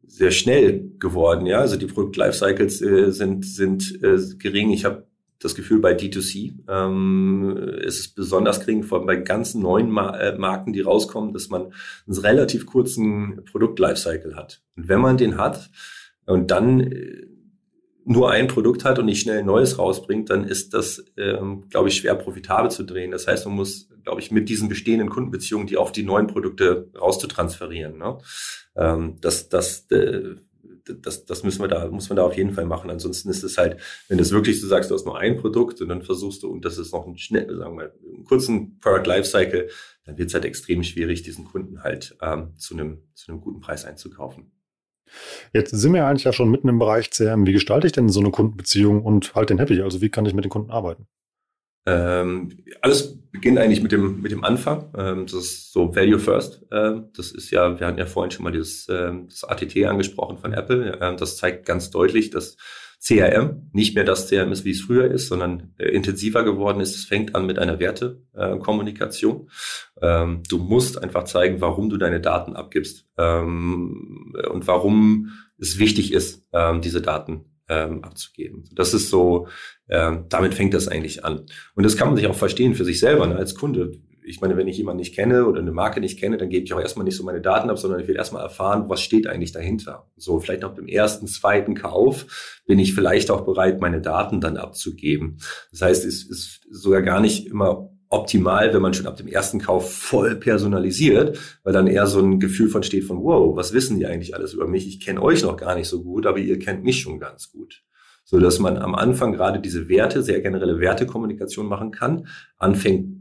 sehr schnell geworden, ja. Also die Produkt-Lifecycles äh, sind sind äh, gering. Ich habe das Gefühl bei D2C ähm, ist es besonders gering, vor allem bei ganzen neuen äh, Marken, die rauskommen, dass man einen relativ kurzen Produkt-Lifecycle hat. Und wenn man den hat und dann äh, nur ein Produkt hat und nicht schnell ein neues rausbringt, dann ist das, ähm, glaube ich, schwer profitabel zu drehen. Das heißt, man muss, glaube ich, mit diesen bestehenden Kundenbeziehungen die auf die neuen Produkte rauszutransferieren. Ne? Ähm, das, das äh, das, das müssen wir da, muss man da auf jeden Fall machen. Ansonsten ist es halt, wenn du es wirklich so sagst, du hast nur ein Produkt und dann versuchst du, und das ist noch ein schnell, sagen wir, einen kurzen Product Lifecycle, dann wird es halt extrem schwierig, diesen Kunden halt ähm, zu einem, zu einem guten Preis einzukaufen. Jetzt sind wir eigentlich ja schon mitten im Bereich CRM. Wie gestalte ich denn so eine Kundenbeziehung und halt den happy? Also wie kann ich mit den Kunden arbeiten? Ähm, alles beginnt eigentlich mit dem, mit dem Anfang. Ähm, das ist so Value First. Ähm, das ist ja, wir hatten ja vorhin schon mal dieses, ähm, das ATT angesprochen von Apple. Ähm, das zeigt ganz deutlich, dass CRM nicht mehr das CRM ist, wie es früher ist, sondern äh, intensiver geworden ist. Es fängt an mit einer Wertekommunikation. Äh, du musst einfach zeigen, warum du deine Daten abgibst ähm, und warum es wichtig ist, diese Daten ähm, abzugeben. Das ist so, ähm, damit fängt das eigentlich an. Und das kann man sich auch verstehen für sich selber ne, als Kunde. Ich meine, wenn ich jemanden nicht kenne oder eine Marke nicht kenne, dann gebe ich auch erstmal nicht so meine Daten ab, sondern ich will erstmal erfahren, was steht eigentlich dahinter. So, vielleicht auch beim ersten, zweiten Kauf bin ich vielleicht auch bereit, meine Daten dann abzugeben. Das heißt, es ist sogar gar nicht immer optimal, wenn man schon ab dem ersten Kauf voll personalisiert, weil dann eher so ein Gefühl von steht von, wow, was wissen die eigentlich alles über mich? Ich kenne euch noch gar nicht so gut, aber ihr kennt mich schon ganz gut. So dass man am Anfang gerade diese Werte, sehr generelle Wertekommunikation machen kann, anfängt,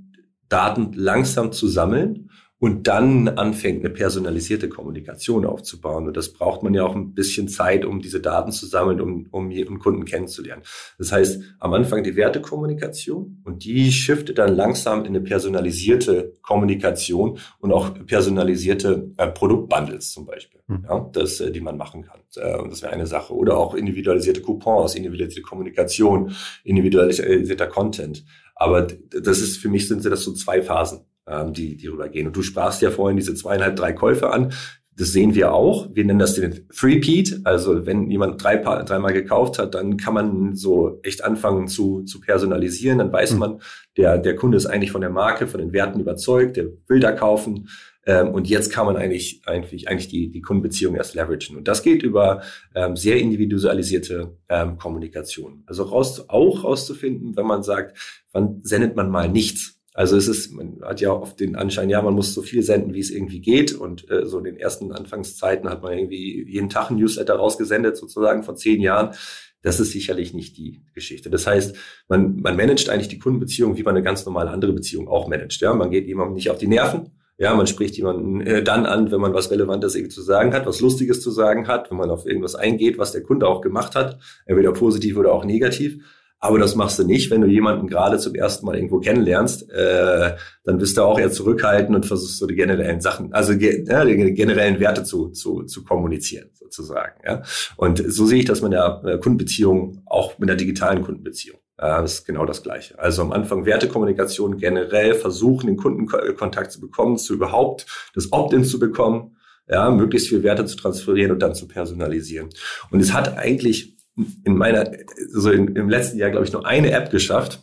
Daten langsam zu sammeln und dann anfängt, eine personalisierte Kommunikation aufzubauen. Und das braucht man ja auch ein bisschen Zeit, um diese Daten zu sammeln, um, um jeden Kunden kennenzulernen. Das heißt, am Anfang die Wertekommunikation und die shiftet dann langsam in eine personalisierte Kommunikation und auch personalisierte äh, Produktbundles zum Beispiel, mhm. ja, das, äh, die man machen kann. Äh, und das wäre eine Sache. Oder auch individualisierte Coupons, individualisierte Kommunikation, individualisierter Content. Aber das ist, für mich sind das so zwei Phasen ähm, die, die rübergehen. Und du sprachst ja vorhin diese zweieinhalb, drei Käufe an. Das sehen wir auch. Wir nennen das den Three-Peat. Also wenn jemand drei, dreimal gekauft hat, dann kann man so echt anfangen zu, zu personalisieren. Dann weiß mhm. man, der, der Kunde ist eigentlich von der Marke, von den Werten überzeugt, der will da kaufen. Ähm, und jetzt kann man eigentlich, eigentlich, eigentlich die, die Kundenbeziehung erst leveragen. Und das geht über ähm, sehr individualisierte ähm, Kommunikation. Also raus, auch rauszufinden, wenn man sagt, wann sendet man mal nichts also es ist, man hat ja oft den Anschein, ja, man muss so viel senden, wie es irgendwie geht. Und äh, so in den ersten Anfangszeiten hat man irgendwie jeden Tag ein Newsletter rausgesendet, sozusagen vor zehn Jahren. Das ist sicherlich nicht die Geschichte. Das heißt, man, man managt eigentlich die Kundenbeziehung, wie man eine ganz normale andere Beziehung auch managt. Ja? Man geht jemandem nicht auf die Nerven, Ja, man spricht jemanden äh, dann an, wenn man was Relevantes irgendwie zu sagen hat, was Lustiges zu sagen hat, wenn man auf irgendwas eingeht, was der Kunde auch gemacht hat, entweder positiv oder auch negativ. Aber das machst du nicht, wenn du jemanden gerade zum ersten Mal irgendwo kennenlernst. Äh, dann bist du auch eher zurückhaltend und versuchst so die generellen Sachen, also ge ja, die generellen Werte zu, zu, zu kommunizieren, sozusagen. Ja? Und so sehe ich das mit der äh, Kundenbeziehung, auch mit der digitalen Kundenbeziehung. Äh, ist genau das Gleiche. Also am Anfang Wertekommunikation generell versuchen, den Kundenkontakt zu bekommen, zu überhaupt das Opt-in zu bekommen, ja, möglichst viel Werte zu transferieren und dann zu personalisieren. Und es hat eigentlich in meiner, so in, im letzten Jahr, glaube ich, nur eine App geschafft,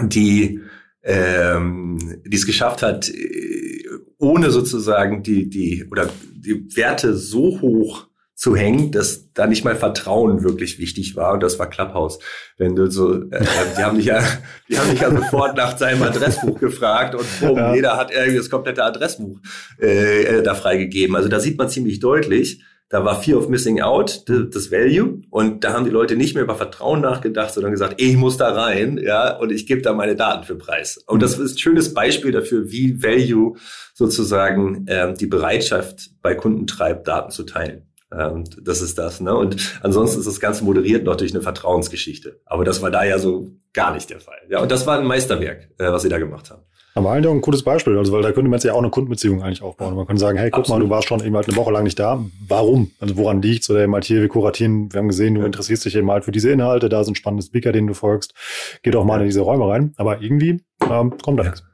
die ähm, die es geschafft hat, äh, ohne sozusagen die, die, oder die Werte so hoch zu hängen, dass da nicht mal Vertrauen wirklich wichtig war. Und das war Clubhouse. Wenn du so, äh, die haben dich ja, die haben dich ja sofort nach seinem Adressbuch gefragt und boom, ja. jeder hat irgendwie das komplette Adressbuch äh, da freigegeben. Also da sieht man ziemlich deutlich, da war Fear of Missing Out, das Value. Und da haben die Leute nicht mehr über Vertrauen nachgedacht, sondern gesagt, ich muss da rein, ja, und ich gebe da meine Daten für Preis. Und das ist ein schönes Beispiel dafür, wie Value sozusagen ähm, die Bereitschaft bei Kunden treibt, Daten zu teilen. Und das ist das. Ne? Und ansonsten ist das Ganze moderiert noch durch eine Vertrauensgeschichte. Aber das war da ja so gar nicht der Fall. Ja, und das war ein Meisterwerk, äh, was sie da gemacht haben. Aber eigentlich auch ein cooles Beispiel, also weil da könnte man jetzt ja auch eine Kundenbeziehung eigentlich aufbauen. Man könnte sagen, hey, guck Absolut. mal, du warst schon eben halt eine Woche lang nicht da. Warum? Also woran liegt's? Oder eben halt hier, wir kuratieren, wir haben gesehen, du ja. interessierst dich eben halt für diese Inhalte, da ist ein spannendes Speaker, den du folgst. Geh doch mal ja. in diese Räume rein. Aber irgendwie ähm, kommt da nichts.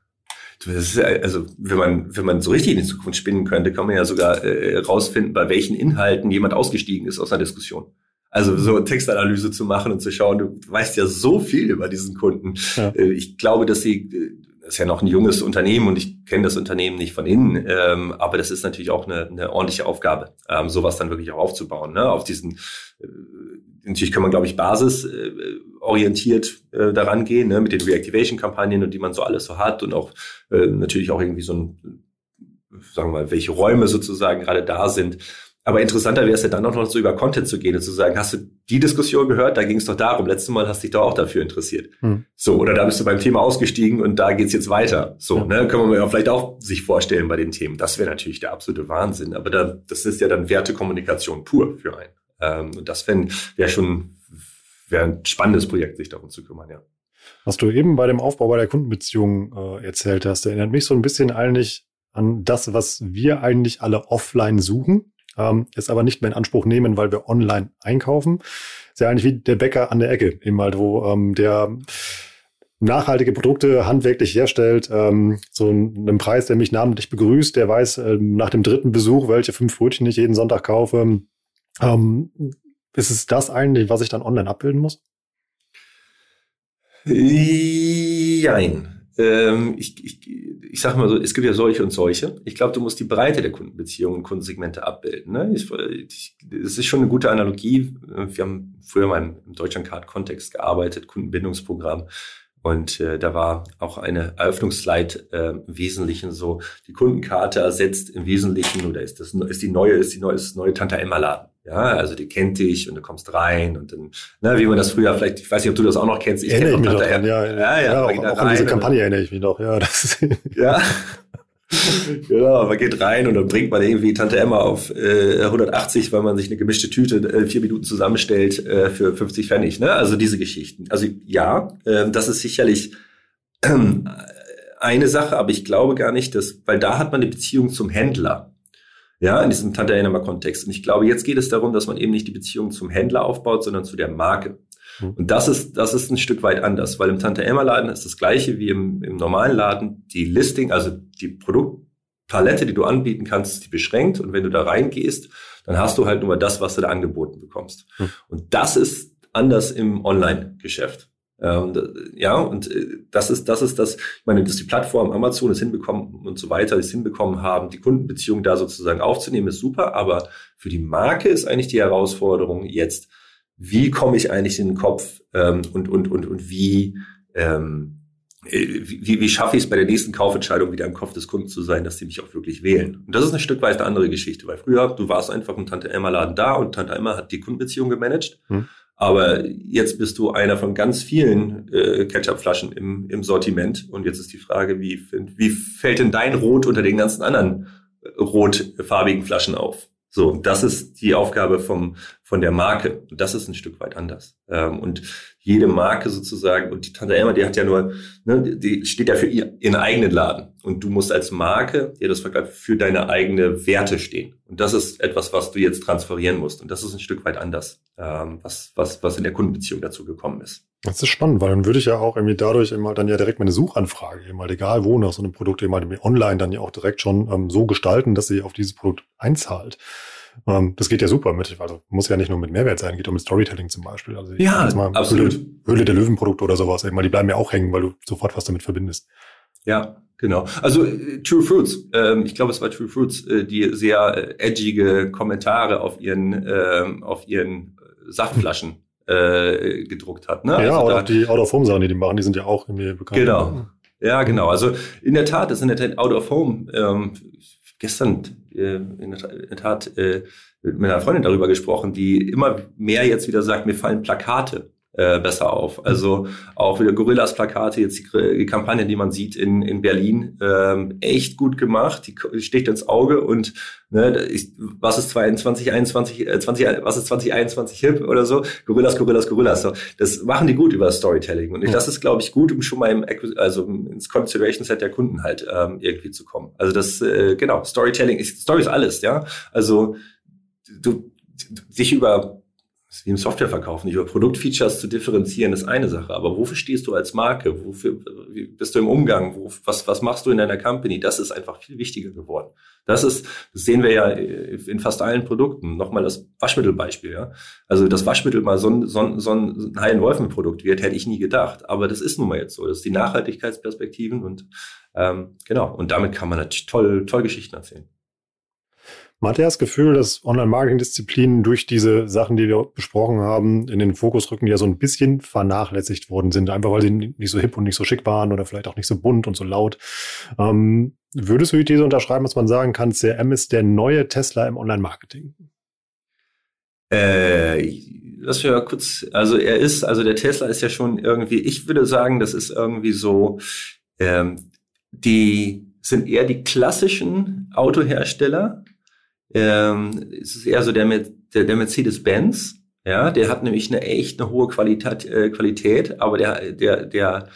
Ist, also wenn man wenn man so richtig in die Zukunft spinnen könnte, kann man ja sogar äh, rausfinden, bei welchen Inhalten jemand ausgestiegen ist aus einer Diskussion. Also so Textanalyse zu machen und zu schauen, du weißt ja so viel über diesen Kunden. Ja. Äh, ich glaube, dass sie äh, ist ja noch ein junges Unternehmen und ich kenne das Unternehmen nicht von innen, ähm, aber das ist natürlich auch eine, eine ordentliche Aufgabe, ähm, sowas dann wirklich auch aufzubauen. Ne? Auf diesen, äh, natürlich kann man, glaube ich, basisorientiert äh, äh, daran gehen, ne? mit den Reactivation-Kampagnen und die man so alles so hat und auch äh, natürlich auch irgendwie so ein, sagen wir mal, welche Räume sozusagen gerade da sind. Aber interessanter wäre es ja dann auch noch so über Content zu gehen und zu sagen, hast du die Diskussion gehört? Da ging es doch darum. Letztes Mal hast du dich doch auch dafür interessiert. Hm. So, oder da bist du beim Thema ausgestiegen und da geht's jetzt weiter. So, ja. ne, können wir ja vielleicht auch sich vorstellen bei den Themen. Das wäre natürlich der absolute Wahnsinn. Aber da, das ist ja dann Wertekommunikation pur für einen. Ähm, und das wäre wär schon wäre ein spannendes Projekt, sich darum zu kümmern, ja. Was du eben bei dem Aufbau bei der Kundenbeziehung äh, erzählt hast, erinnert mich so ein bisschen eigentlich an das, was wir eigentlich alle offline suchen ähm, es aber nicht mehr in Anspruch nehmen, weil wir online einkaufen. Ist ja eigentlich wie der Bäcker an der Ecke, eben halt, wo ähm, der nachhaltige Produkte handwerklich herstellt, ähm, so einen Preis, der mich namentlich begrüßt, der weiß ähm, nach dem dritten Besuch, welche fünf Brötchen ich jeden Sonntag kaufe. Ähm, ist es das eigentlich, was ich dann online abbilden muss? Jein ähm, ich, ich, ich sage mal so, es gibt ja solche und solche. Ich glaube, du musst die Breite der Kundenbeziehungen und Kundensegmente abbilden. Ne? Ich, ich, das ist schon eine gute Analogie. Wir haben früher mal im Deutschlandcard-Kontext gearbeitet, Kundenbindungsprogramm. Und äh, da war auch eine Eröffnungsslide äh, im Wesentlichen so, die Kundenkarte ersetzt im Wesentlichen oder ist das ist die neue, ist die neue, ist neue Tante Emma Laden. Ja, also die kennt dich und du kommst rein und dann, ne, wie man das früher vielleicht, ich weiß nicht, ob du das auch noch kennst, ich kenne mich noch dran, ja, ja, ja, ja, auch, auch an diese Kampagne erinnere ich mich noch, ja, das ja. genau, man geht rein und dann bringt man irgendwie Tante Emma auf äh, 180, weil man sich eine gemischte Tüte äh, vier Minuten zusammenstellt äh, für 50 Pfennig. Ne? Also diese Geschichten. Also ja, äh, das ist sicherlich äh, eine Sache, aber ich glaube gar nicht, dass, weil da hat man eine Beziehung zum Händler. Ja, in diesem Tante Emma Kontext. Und ich glaube, jetzt geht es darum, dass man eben nicht die Beziehung zum Händler aufbaut, sondern zu der Marke. Mhm. Und das ist, das ist ein Stück weit anders, weil im Tante Emma Laden ist das gleiche wie im, im normalen Laden. Die Listing, also die Produktpalette, die du anbieten kannst, die beschränkt. Und wenn du da reingehst, dann hast du halt nur das, was du da angeboten bekommst. Mhm. Und das ist anders im Online-Geschäft. Ähm, ja, und äh, das ist, das ist das, ich meine, dass die Plattform Amazon es hinbekommen und so weiter, es hinbekommen haben, die Kundenbeziehung da sozusagen aufzunehmen, ist super, aber für die Marke ist eigentlich die Herausforderung jetzt, wie komme ich eigentlich in den Kopf ähm, und, und, und, und wie, ähm, äh, wie, wie schaffe ich es bei der nächsten Kaufentscheidung wieder im Kopf des Kunden zu sein, dass die mich auch wirklich wählen. Und das ist ein Stück weit eine andere Geschichte, weil früher, du warst einfach im Tante Emma Laden da und Tante Emma hat die Kundenbeziehung gemanagt. Hm. Aber jetzt bist du einer von ganz vielen äh, Ketchupflaschen im, im Sortiment. Und jetzt ist die Frage, wie, wie fällt denn dein Rot unter den ganzen anderen äh, rotfarbigen Flaschen auf? So, das ist die Aufgabe vom, von der Marke. Und das ist ein Stück weit anders. Ähm, und jede Marke sozusagen, und die Tante Emma, die hat ja nur, ne, die steht ja für ihr, ihren eigenen Laden. Und du musst als Marke, ja, das vergleicht, für deine eigene Werte stehen. Und das ist etwas, was du jetzt transferieren musst. Und das ist ein Stück weit anders, ähm, was, was, was in der Kundenbeziehung dazu gekommen ist. Das ist spannend, weil dann würde ich ja auch irgendwie dadurch immer dann ja direkt meine Suchanfrage eben halt egal wo nach so einem Produkt eben halt online dann ja auch direkt schon ähm, so gestalten, dass sie auf dieses Produkt einzahlt. Ähm, das geht ja super mit, also muss ja nicht nur mit Mehrwert sein, geht mit Storytelling zum Beispiel. Also ja, mal absolut. Höhle, Höhle der Löwenprodukte oder sowas, eben, die bleiben ja auch hängen, weil du sofort was damit verbindest. Ja, genau. Also äh, True Fruits, ähm, ich glaube, es war True Fruits, äh, die sehr äh, edgige Kommentare auf ihren, ähm, auf ihren äh, Saftflaschen äh, gedruckt hat. Ne? Ja, also auch die Out-of-Home-Sachen, die die machen, die sind ja auch irgendwie bekannt. Genau. Ja, genau. Also in der Tat, das ist in der Tat Out of Home. Ähm, gestern äh, in der Tat äh, mit meiner Freundin darüber gesprochen, die immer mehr jetzt wieder sagt, mir fallen Plakate äh, besser auf. Also auch wieder Gorillas-Plakate, jetzt die, die, Kampagne, die man sieht in, in Berlin, ähm, echt gut gemacht, die sticht ins Auge und ne, ich, was ist 2021, äh, 20, was ist 2021 hip oder so? Gorillas, Gorillas, Gorillas. So, das machen die gut über Storytelling und ich, das ist, glaube ich, gut, um schon mal im also ins Consideration Set der Kunden halt ähm, irgendwie zu kommen. Also das, äh, genau, Storytelling, ist, Story ist alles, ja. Also du, sich über das ist wie im Softwareverkauf, nicht über Produktfeatures zu differenzieren, ist eine Sache. Aber wofür stehst du als Marke? Wofür bist du im Umgang? Wo, was, was machst du in deiner Company? Das ist einfach viel wichtiger geworden. Das ist, das sehen wir ja in fast allen Produkten. Nochmal das Waschmittelbeispiel, ja. Also, das Waschmittel mal so ein, so ein, so ein Heilen-Wolfen-Produkt wird, hätte ich nie gedacht. Aber das ist nun mal jetzt so. Das ist die Nachhaltigkeitsperspektiven und, ähm, genau. Und damit kann man natürlich toll, toll Geschichten erzählen. Man hat ja das Gefühl, dass Online-Marketing-Disziplinen durch diese Sachen, die wir besprochen haben, in den Fokus rücken, die ja so ein bisschen vernachlässigt worden sind, einfach weil sie nicht so hip und nicht so schick waren oder vielleicht auch nicht so bunt und so laut. Ähm, würdest du die These unterschreiben, dass man sagen kann, CRM ist der neue Tesla im Online-Marketing? Äh, lass mich mal kurz, also er ist, also der Tesla ist ja schon irgendwie, ich würde sagen, das ist irgendwie so, ähm, die sind eher die klassischen Autohersteller, ähm, es ist eher so der, der, der Mercedes-Benz. Ja, der hat nämlich eine echt eine hohe Qualität, äh, Qualität, aber der, der, der,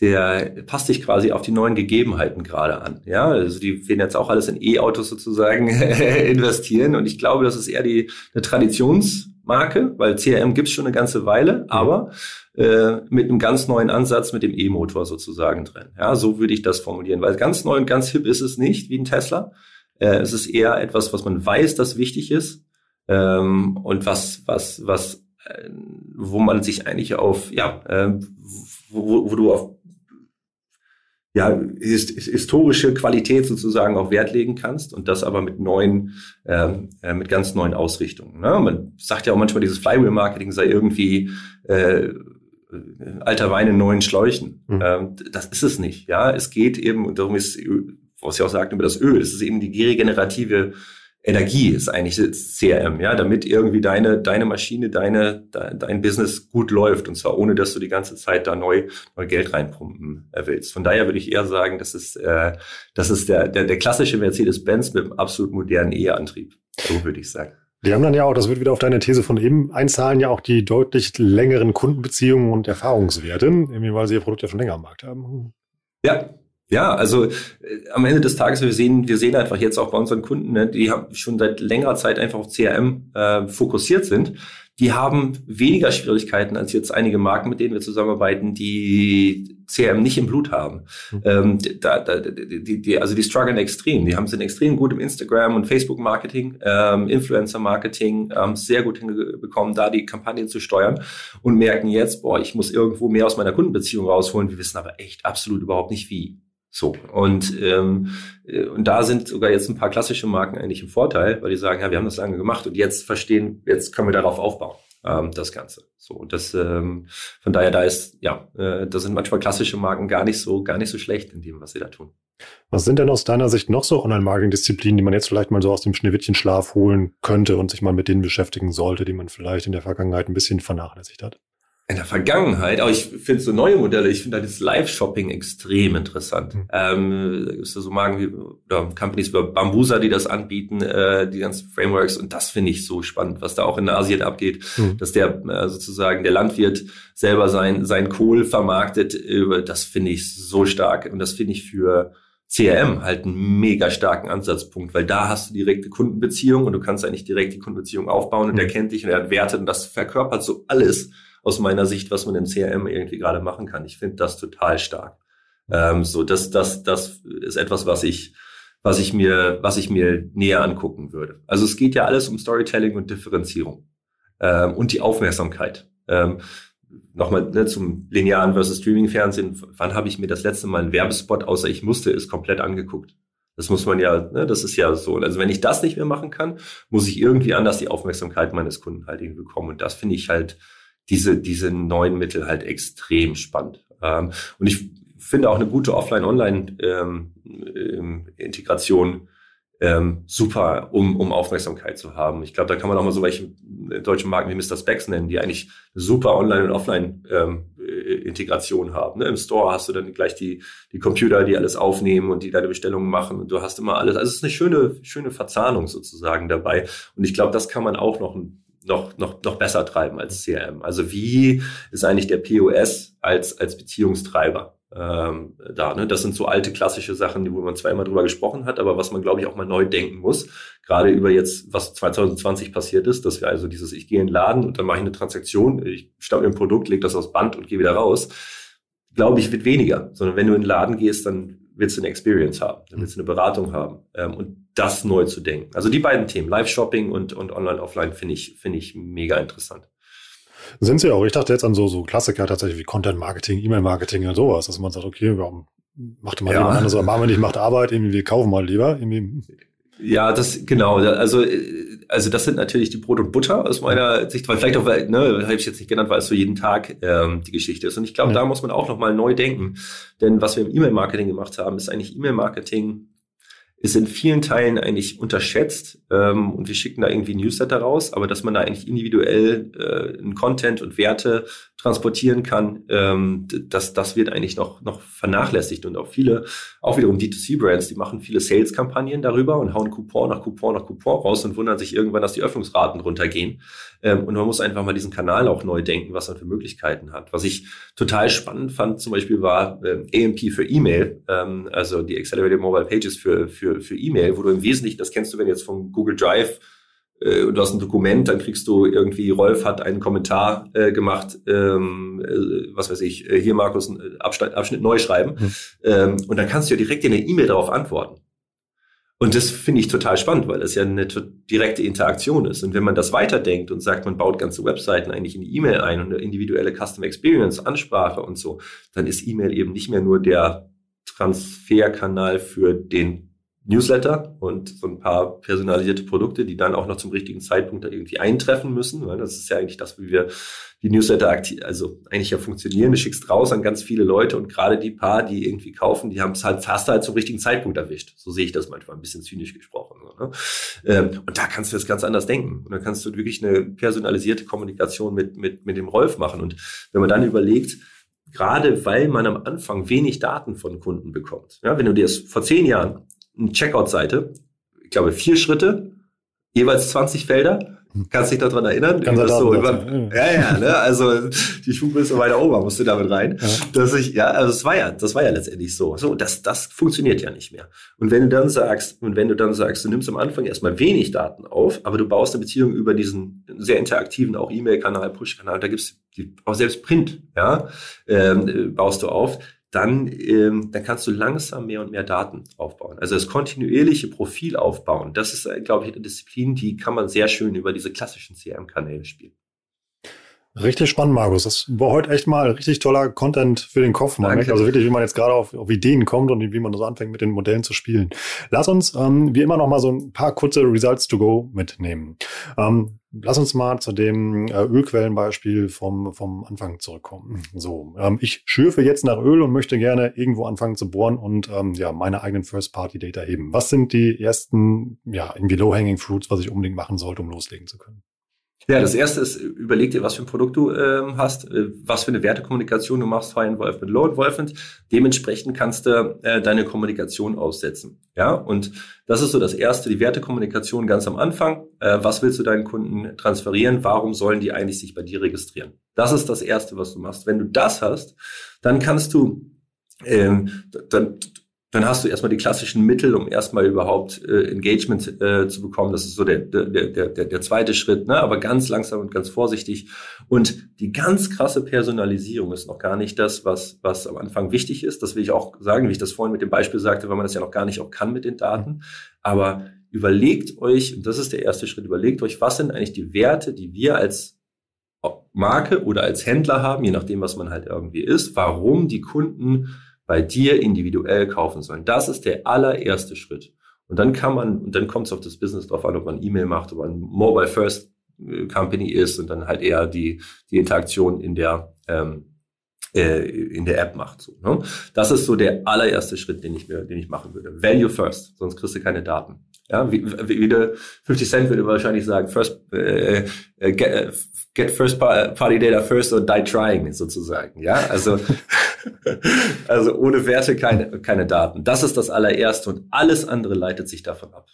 der passt sich quasi auf die neuen Gegebenheiten gerade an. Ja, also die werden jetzt auch alles in E-Autos sozusagen investieren und ich glaube, das ist eher die eine Traditionsmarke, weil CRM gibt's schon eine ganze Weile, mhm. aber äh, mit einem ganz neuen Ansatz mit dem E-Motor sozusagen drin. Ja, so würde ich das formulieren, weil ganz neu und ganz hip ist es nicht wie ein Tesla. Äh, es ist eher etwas, was man weiß, das wichtig ist ähm, und was, was, was, äh, wo man sich eigentlich auf, ja, äh, wo, wo du auf ja, hist historische Qualität sozusagen auch Wert legen kannst und das aber mit neuen, ähm, äh, mit ganz neuen Ausrichtungen. Ne? Man sagt ja auch manchmal, dieses Flywheel-Marketing sei irgendwie äh, alter Wein in neuen Schläuchen. Mhm. Ähm, das ist es nicht. Ja, es geht eben, und darum ist was Sie auch sagten über das Öl, das ist eben die regenerative Energie, ist eigentlich CRM, ja, damit irgendwie deine, deine Maschine, deine, dein Business gut läuft und zwar ohne, dass du die ganze Zeit da neu, neu Geld reinpumpen willst. Von daher würde ich eher sagen, das ist, äh, das ist der, der, der klassische Mercedes-Benz mit einem absolut modernen E-Antrieb. So würde ich sagen. Die haben dann ja auch, das wird wieder auf deine These von eben einzahlen, ja auch die deutlich längeren Kundenbeziehungen und Erfahrungswerte, irgendwie weil sie ihr Produkt ja schon länger am Markt haben. Ja, ja, also äh, am Ende des Tages, wir sehen, wir sehen einfach jetzt auch bei unseren Kunden, ne, die haben schon seit längerer Zeit einfach auf CRM äh, fokussiert sind. Die haben weniger Schwierigkeiten als jetzt einige Marken, mit denen wir zusammenarbeiten, die CRM nicht im Blut haben. Mhm. Ähm, da, da, die, die, also die strugglen extrem. Die haben sind extrem gut im Instagram und Facebook Marketing, ähm, Influencer Marketing, ähm, sehr gut hinbekommen, da die Kampagnen zu steuern und merken jetzt, boah, ich muss irgendwo mehr aus meiner Kundenbeziehung rausholen. Wir wissen aber echt absolut überhaupt nicht wie. So. Und, ähm, äh, und da sind sogar jetzt ein paar klassische Marken eigentlich im Vorteil, weil die sagen, ja, wir haben das lange gemacht und jetzt verstehen, jetzt können wir darauf aufbauen, ähm, das Ganze. So, das, ähm, von daher, da ist, ja, äh, da sind manchmal klassische Marken gar nicht so, gar nicht so schlecht in dem, was sie da tun. Was sind denn aus deiner Sicht noch so Online-Marketing-Disziplinen, die man jetzt vielleicht mal so aus dem Schneewittchenschlaf holen könnte und sich mal mit denen beschäftigen sollte, die man vielleicht in der Vergangenheit ein bisschen vernachlässigt hat? In der Vergangenheit, aber ich finde so neue Modelle, ich finde halt das Live-Shopping extrem interessant. Mhm. Ähm, da so Marken wie, oder Companies wie Bambusa, die das anbieten, äh, die ganzen Frameworks und das finde ich so spannend, was da auch in Asien abgeht, mhm. dass der äh, sozusagen der Landwirt selber sein, sein Kohl vermarktet, äh, das finde ich so stark und das finde ich für CRM halt einen mega starken Ansatzpunkt, weil da hast du direkte Kundenbeziehung und du kannst eigentlich direkt die Kundenbeziehung aufbauen und mhm. er kennt dich und er hat Werte und das verkörpert so alles aus meiner Sicht, was man im CRM irgendwie gerade machen kann. Ich finde das total stark. Ähm, so, das, das, das ist etwas, was ich, was ich mir, was ich mir näher angucken würde. Also es geht ja alles um Storytelling und Differenzierung ähm, und die Aufmerksamkeit. Ähm, Nochmal ne, zum linearen versus Streaming-Fernsehen. Wann habe ich mir das letzte Mal einen Werbespot, außer ich musste, ist komplett angeguckt? Das muss man ja, ne, das ist ja so. Also wenn ich das nicht mehr machen kann, muss ich irgendwie anders die Aufmerksamkeit meines Kunden halt irgendwie bekommen. Und das finde ich halt diese, diese neuen Mittel halt extrem spannend. Ähm, und ich finde auch eine gute Offline-Online-Integration ähm, ähm, super, um, um Aufmerksamkeit zu haben. Ich glaube, da kann man auch mal so welche deutsche Marken wie Mr. Specs nennen, die eigentlich super Online- und Offline-Integration ähm, haben. Ne? Im Store hast du dann gleich die, die Computer, die alles aufnehmen und die deine Bestellungen machen und du hast immer alles. Also es ist eine schöne, schöne Verzahnung sozusagen dabei. Und ich glaube, das kann man auch noch ein noch, noch, noch besser treiben als CRM. Also wie ist eigentlich der POS als, als Beziehungstreiber ähm, da? Ne? Das sind so alte klassische Sachen, wo man immer drüber gesprochen hat, aber was man, glaube ich, auch mal neu denken muss. Gerade über jetzt, was 2020 passiert ist, dass wir also dieses, ich gehe in den Laden und dann mache ich eine Transaktion, ich stamme ein Produkt, lege das aufs Band und gehe wieder raus. Glaube ich, wird weniger, sondern wenn du in den Laden gehst, dann willst du eine Experience haben, dann willst du eine Beratung haben. Ähm, und das neu zu denken. Also die beiden Themen, Live-Shopping und, und Online-Offline, finde ich, finde ich mega interessant. Sind sie auch. Ich dachte jetzt an so, so Klassiker tatsächlich wie Content-Marketing, E-Mail-Marketing und sowas, dass man sagt, okay, warum macht mal ja. jemand anderes, machen wir nicht, macht Arbeit, irgendwie, wir kaufen mal lieber, irgendwie. Ja, das, genau. Also, also das sind natürlich die Brot und Butter aus meiner Sicht, weil vielleicht auch, ne, habe ich jetzt nicht genannt, weil es so jeden Tag ähm, die Geschichte ist. Und ich glaube, ja. da muss man auch nochmal neu denken. Denn was wir im E-Mail-Marketing gemacht haben, ist eigentlich E-Mail-Marketing ist in vielen Teilen eigentlich unterschätzt ähm, und wir schicken da irgendwie Newsletter raus, aber dass man da eigentlich individuell äh, einen Content und Werte transportieren kann, ähm, das, das wird eigentlich noch, noch vernachlässigt und auch viele, auch wiederum D2C-Brands, die machen viele Sales-Kampagnen darüber und hauen Coupon nach Coupon nach Coupon raus und wundern sich irgendwann, dass die Öffnungsraten runtergehen. Ähm, und man muss einfach mal diesen Kanal auch neu denken, was man für Möglichkeiten hat. Was ich total spannend fand zum Beispiel war ähm, AMP für E-Mail, ähm, also die Accelerated Mobile Pages für, für, für E-Mail, wo du im Wesentlichen, das kennst du, wenn jetzt von Google Drive äh, du hast ein Dokument, dann kriegst du irgendwie, Rolf hat einen Kommentar äh, gemacht, ähm, äh, was weiß ich, äh, hier Markus, äh, Abschnitt, Abschnitt neu schreiben. Mhm. Ähm, und dann kannst du ja direkt in der E-Mail darauf antworten. Und das finde ich total spannend, weil das ja eine direkte Interaktion ist. Und wenn man das weiterdenkt und sagt, man baut ganze Webseiten eigentlich in die E-Mail ein und eine individuelle Custom Experience, Ansprache und so, dann ist E-Mail eben nicht mehr nur der Transferkanal für den Newsletter und so ein paar personalisierte Produkte, die dann auch noch zum richtigen Zeitpunkt da irgendwie eintreffen müssen. Das ist ja eigentlich das, wie wir die Newsletter aktiv, also eigentlich ja funktionieren. Du schickst raus an ganz viele Leute und gerade die paar, die irgendwie kaufen, die haben es halt fast halt zum richtigen Zeitpunkt erwischt. So sehe ich das manchmal ein bisschen zynisch gesprochen. Ne? Ähm, und da kannst du das ganz anders denken. Und dann kannst du wirklich eine personalisierte Kommunikation mit, mit, mit dem Rolf machen. Und wenn man dann überlegt, gerade weil man am Anfang wenig Daten von Kunden bekommt. Ja, wenn du dir das vor zehn Jahren eine Checkout-Seite, ich glaube vier Schritte, jeweils 20 Felder. Kannst dich daran erinnern? So über, ja, ja, ne? Also die Schubliste weiter oben musste damit rein. Ja. Dass ich, ja, also es war ja, das war ja letztendlich so. So, das, das funktioniert ja nicht mehr. Und wenn du dann sagst, und wenn du dann sagst, du nimmst am Anfang erstmal wenig Daten auf, aber du baust eine Beziehung über diesen sehr interaktiven, auch E-Mail-Kanal, Push-Kanal, da gibt's die, auch selbst Print, ja, ähm, baust du auf, dann, ähm, dann kannst du langsam mehr und mehr Daten aufbauen. Also das kontinuierliche Profil aufbauen, das ist, äh, glaube ich, eine Disziplin, die kann man sehr schön über diese klassischen CRM-Kanäle spielen. Richtig spannend, Markus. Das war heute echt mal richtig toller Content für den Kopf. Man also wirklich, wie man jetzt gerade auf, auf, Ideen kommt und wie man so anfängt, mit den Modellen zu spielen. Lass uns ähm, wie immer noch mal so ein paar kurze Results to go mitnehmen. Ähm, lass uns mal zu dem äh, Ölquellenbeispiel vom, vom Anfang zurückkommen. So, ähm, ich schürfe jetzt nach Öl und möchte gerne irgendwo anfangen zu bohren und ähm, ja, meine eigenen First-Party-Data heben. Was sind die ersten, ja, irgendwie Low-Hanging Fruits, was ich unbedingt machen sollte, um loslegen zu können? Ja, das erste ist, überleg dir, was für ein Produkt du ähm, hast, äh, was für eine Wertekommunikation du machst, High Involvement, Low Involvement. Dementsprechend kannst du äh, deine Kommunikation aussetzen. Ja, und das ist so das erste, die Wertekommunikation ganz am Anfang. Äh, was willst du deinen Kunden transferieren? Warum sollen die eigentlich sich bei dir registrieren? Das ist das erste, was du machst. Wenn du das hast, dann kannst du ähm, dann dann hast du erstmal die klassischen Mittel, um erstmal überhaupt äh, Engagement äh, zu bekommen. Das ist so der, der, der, der, zweite Schritt, ne? aber ganz langsam und ganz vorsichtig. Und die ganz krasse Personalisierung ist noch gar nicht das, was, was am Anfang wichtig ist. Das will ich auch sagen, wie ich das vorhin mit dem Beispiel sagte, weil man das ja noch gar nicht auch kann mit den Daten. Aber überlegt euch, und das ist der erste Schritt, überlegt euch, was sind eigentlich die Werte, die wir als Marke oder als Händler haben, je nachdem, was man halt irgendwie ist, warum die Kunden bei dir individuell kaufen sollen. Das ist der allererste Schritt. Und dann kann man, und dann kommt es auf das Business drauf an, ob man E-Mail macht, ob man Mobile First äh, Company ist und dann halt eher die, die Interaktion in der, ähm, äh, in der App macht. So, ne? Das ist so der allererste Schritt, den ich mir, den ich machen würde. Value first, sonst kriegst du keine Daten. Ja, wie, wie, der 50 Cent würde wahrscheinlich sagen, first, äh, äh, get, äh, get first party data first or die trying sozusagen. Ja, also, also ohne Werte keine, keine Daten. Das ist das allererste und alles andere leitet sich davon ab.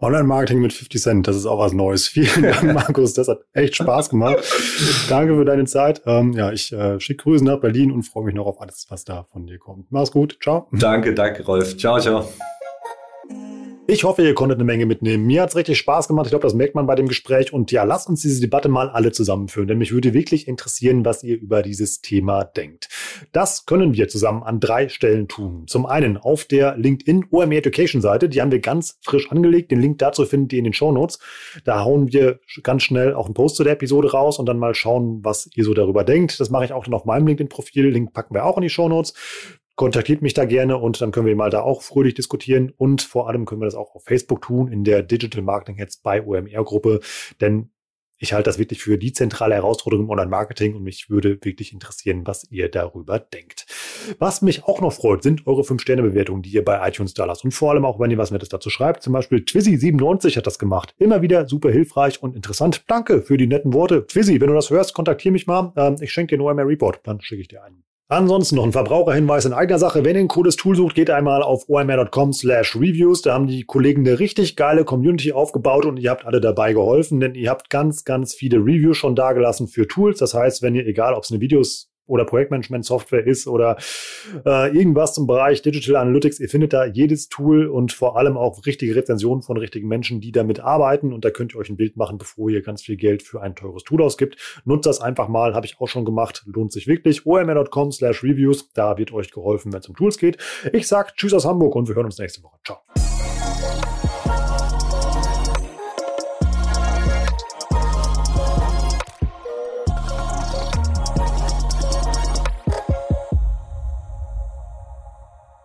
Online-Marketing mit 50 Cent, das ist auch was Neues. Vielen Dank, Markus. Das hat echt Spaß gemacht. Danke für deine Zeit. Ähm, ja, ich äh, schicke Grüße nach Berlin und freue mich noch auf alles, was da von dir kommt. Mach's gut. Ciao. Danke, danke, Rolf. Ciao, ciao. Ich hoffe, ihr konntet eine Menge mitnehmen. Mir hat's richtig Spaß gemacht. Ich glaube, das merkt man bei dem Gespräch. Und ja, lasst uns diese Debatte mal alle zusammenführen, denn mich würde wirklich interessieren, was ihr über dieses Thema denkt. Das können wir zusammen an drei Stellen tun. Zum einen auf der LinkedIn OME Education Seite. Die haben wir ganz frisch angelegt. Den Link dazu findet ihr in den Show Notes. Da hauen wir ganz schnell auch einen Post zu der Episode raus und dann mal schauen, was ihr so darüber denkt. Das mache ich auch dann auf meinem LinkedIn-Profil. Link packen wir auch in die Show Notes kontaktiert mich da gerne und dann können wir mal da auch fröhlich diskutieren und vor allem können wir das auch auf Facebook tun in der Digital Marketing Heads bei OMR Gruppe, denn ich halte das wirklich für die zentrale Herausforderung im Online-Marketing und mich würde wirklich interessieren, was ihr darüber denkt. Was mich auch noch freut, sind eure 5-Sterne-Bewertungen, die ihr bei iTunes da lasst. Und vor allem auch, wenn ihr was Nettes dazu schreibt. Zum Beispiel Twizzy97 hat das gemacht. Immer wieder super hilfreich und interessant. Danke für die netten Worte. Twizzy, wenn du das hörst, kontaktiere mich mal. Ähm, ich schenke dir nur einmal Report. Dann schicke ich dir einen. Ansonsten noch ein Verbraucherhinweis in eigener Sache. Wenn ihr ein cooles Tool sucht, geht einmal auf omr.com slash reviews. Da haben die Kollegen eine richtig geile Community aufgebaut und ihr habt alle dabei geholfen, denn ihr habt ganz, ganz viele Reviews schon dagelassen für Tools. Das heißt, wenn ihr, egal ob es eine Videos oder Projektmanagement-Software ist oder äh, irgendwas zum Bereich Digital Analytics. Ihr findet da jedes Tool und vor allem auch richtige Rezensionen von richtigen Menschen, die damit arbeiten. Und da könnt ihr euch ein Bild machen, bevor ihr ganz viel Geld für ein teures Tool ausgibt. Nutzt das einfach mal, habe ich auch schon gemacht. Lohnt sich wirklich. omr.com slash reviews. Da wird euch geholfen, wenn es um Tools geht. Ich sage Tschüss aus Hamburg und wir hören uns nächste Woche. Ciao.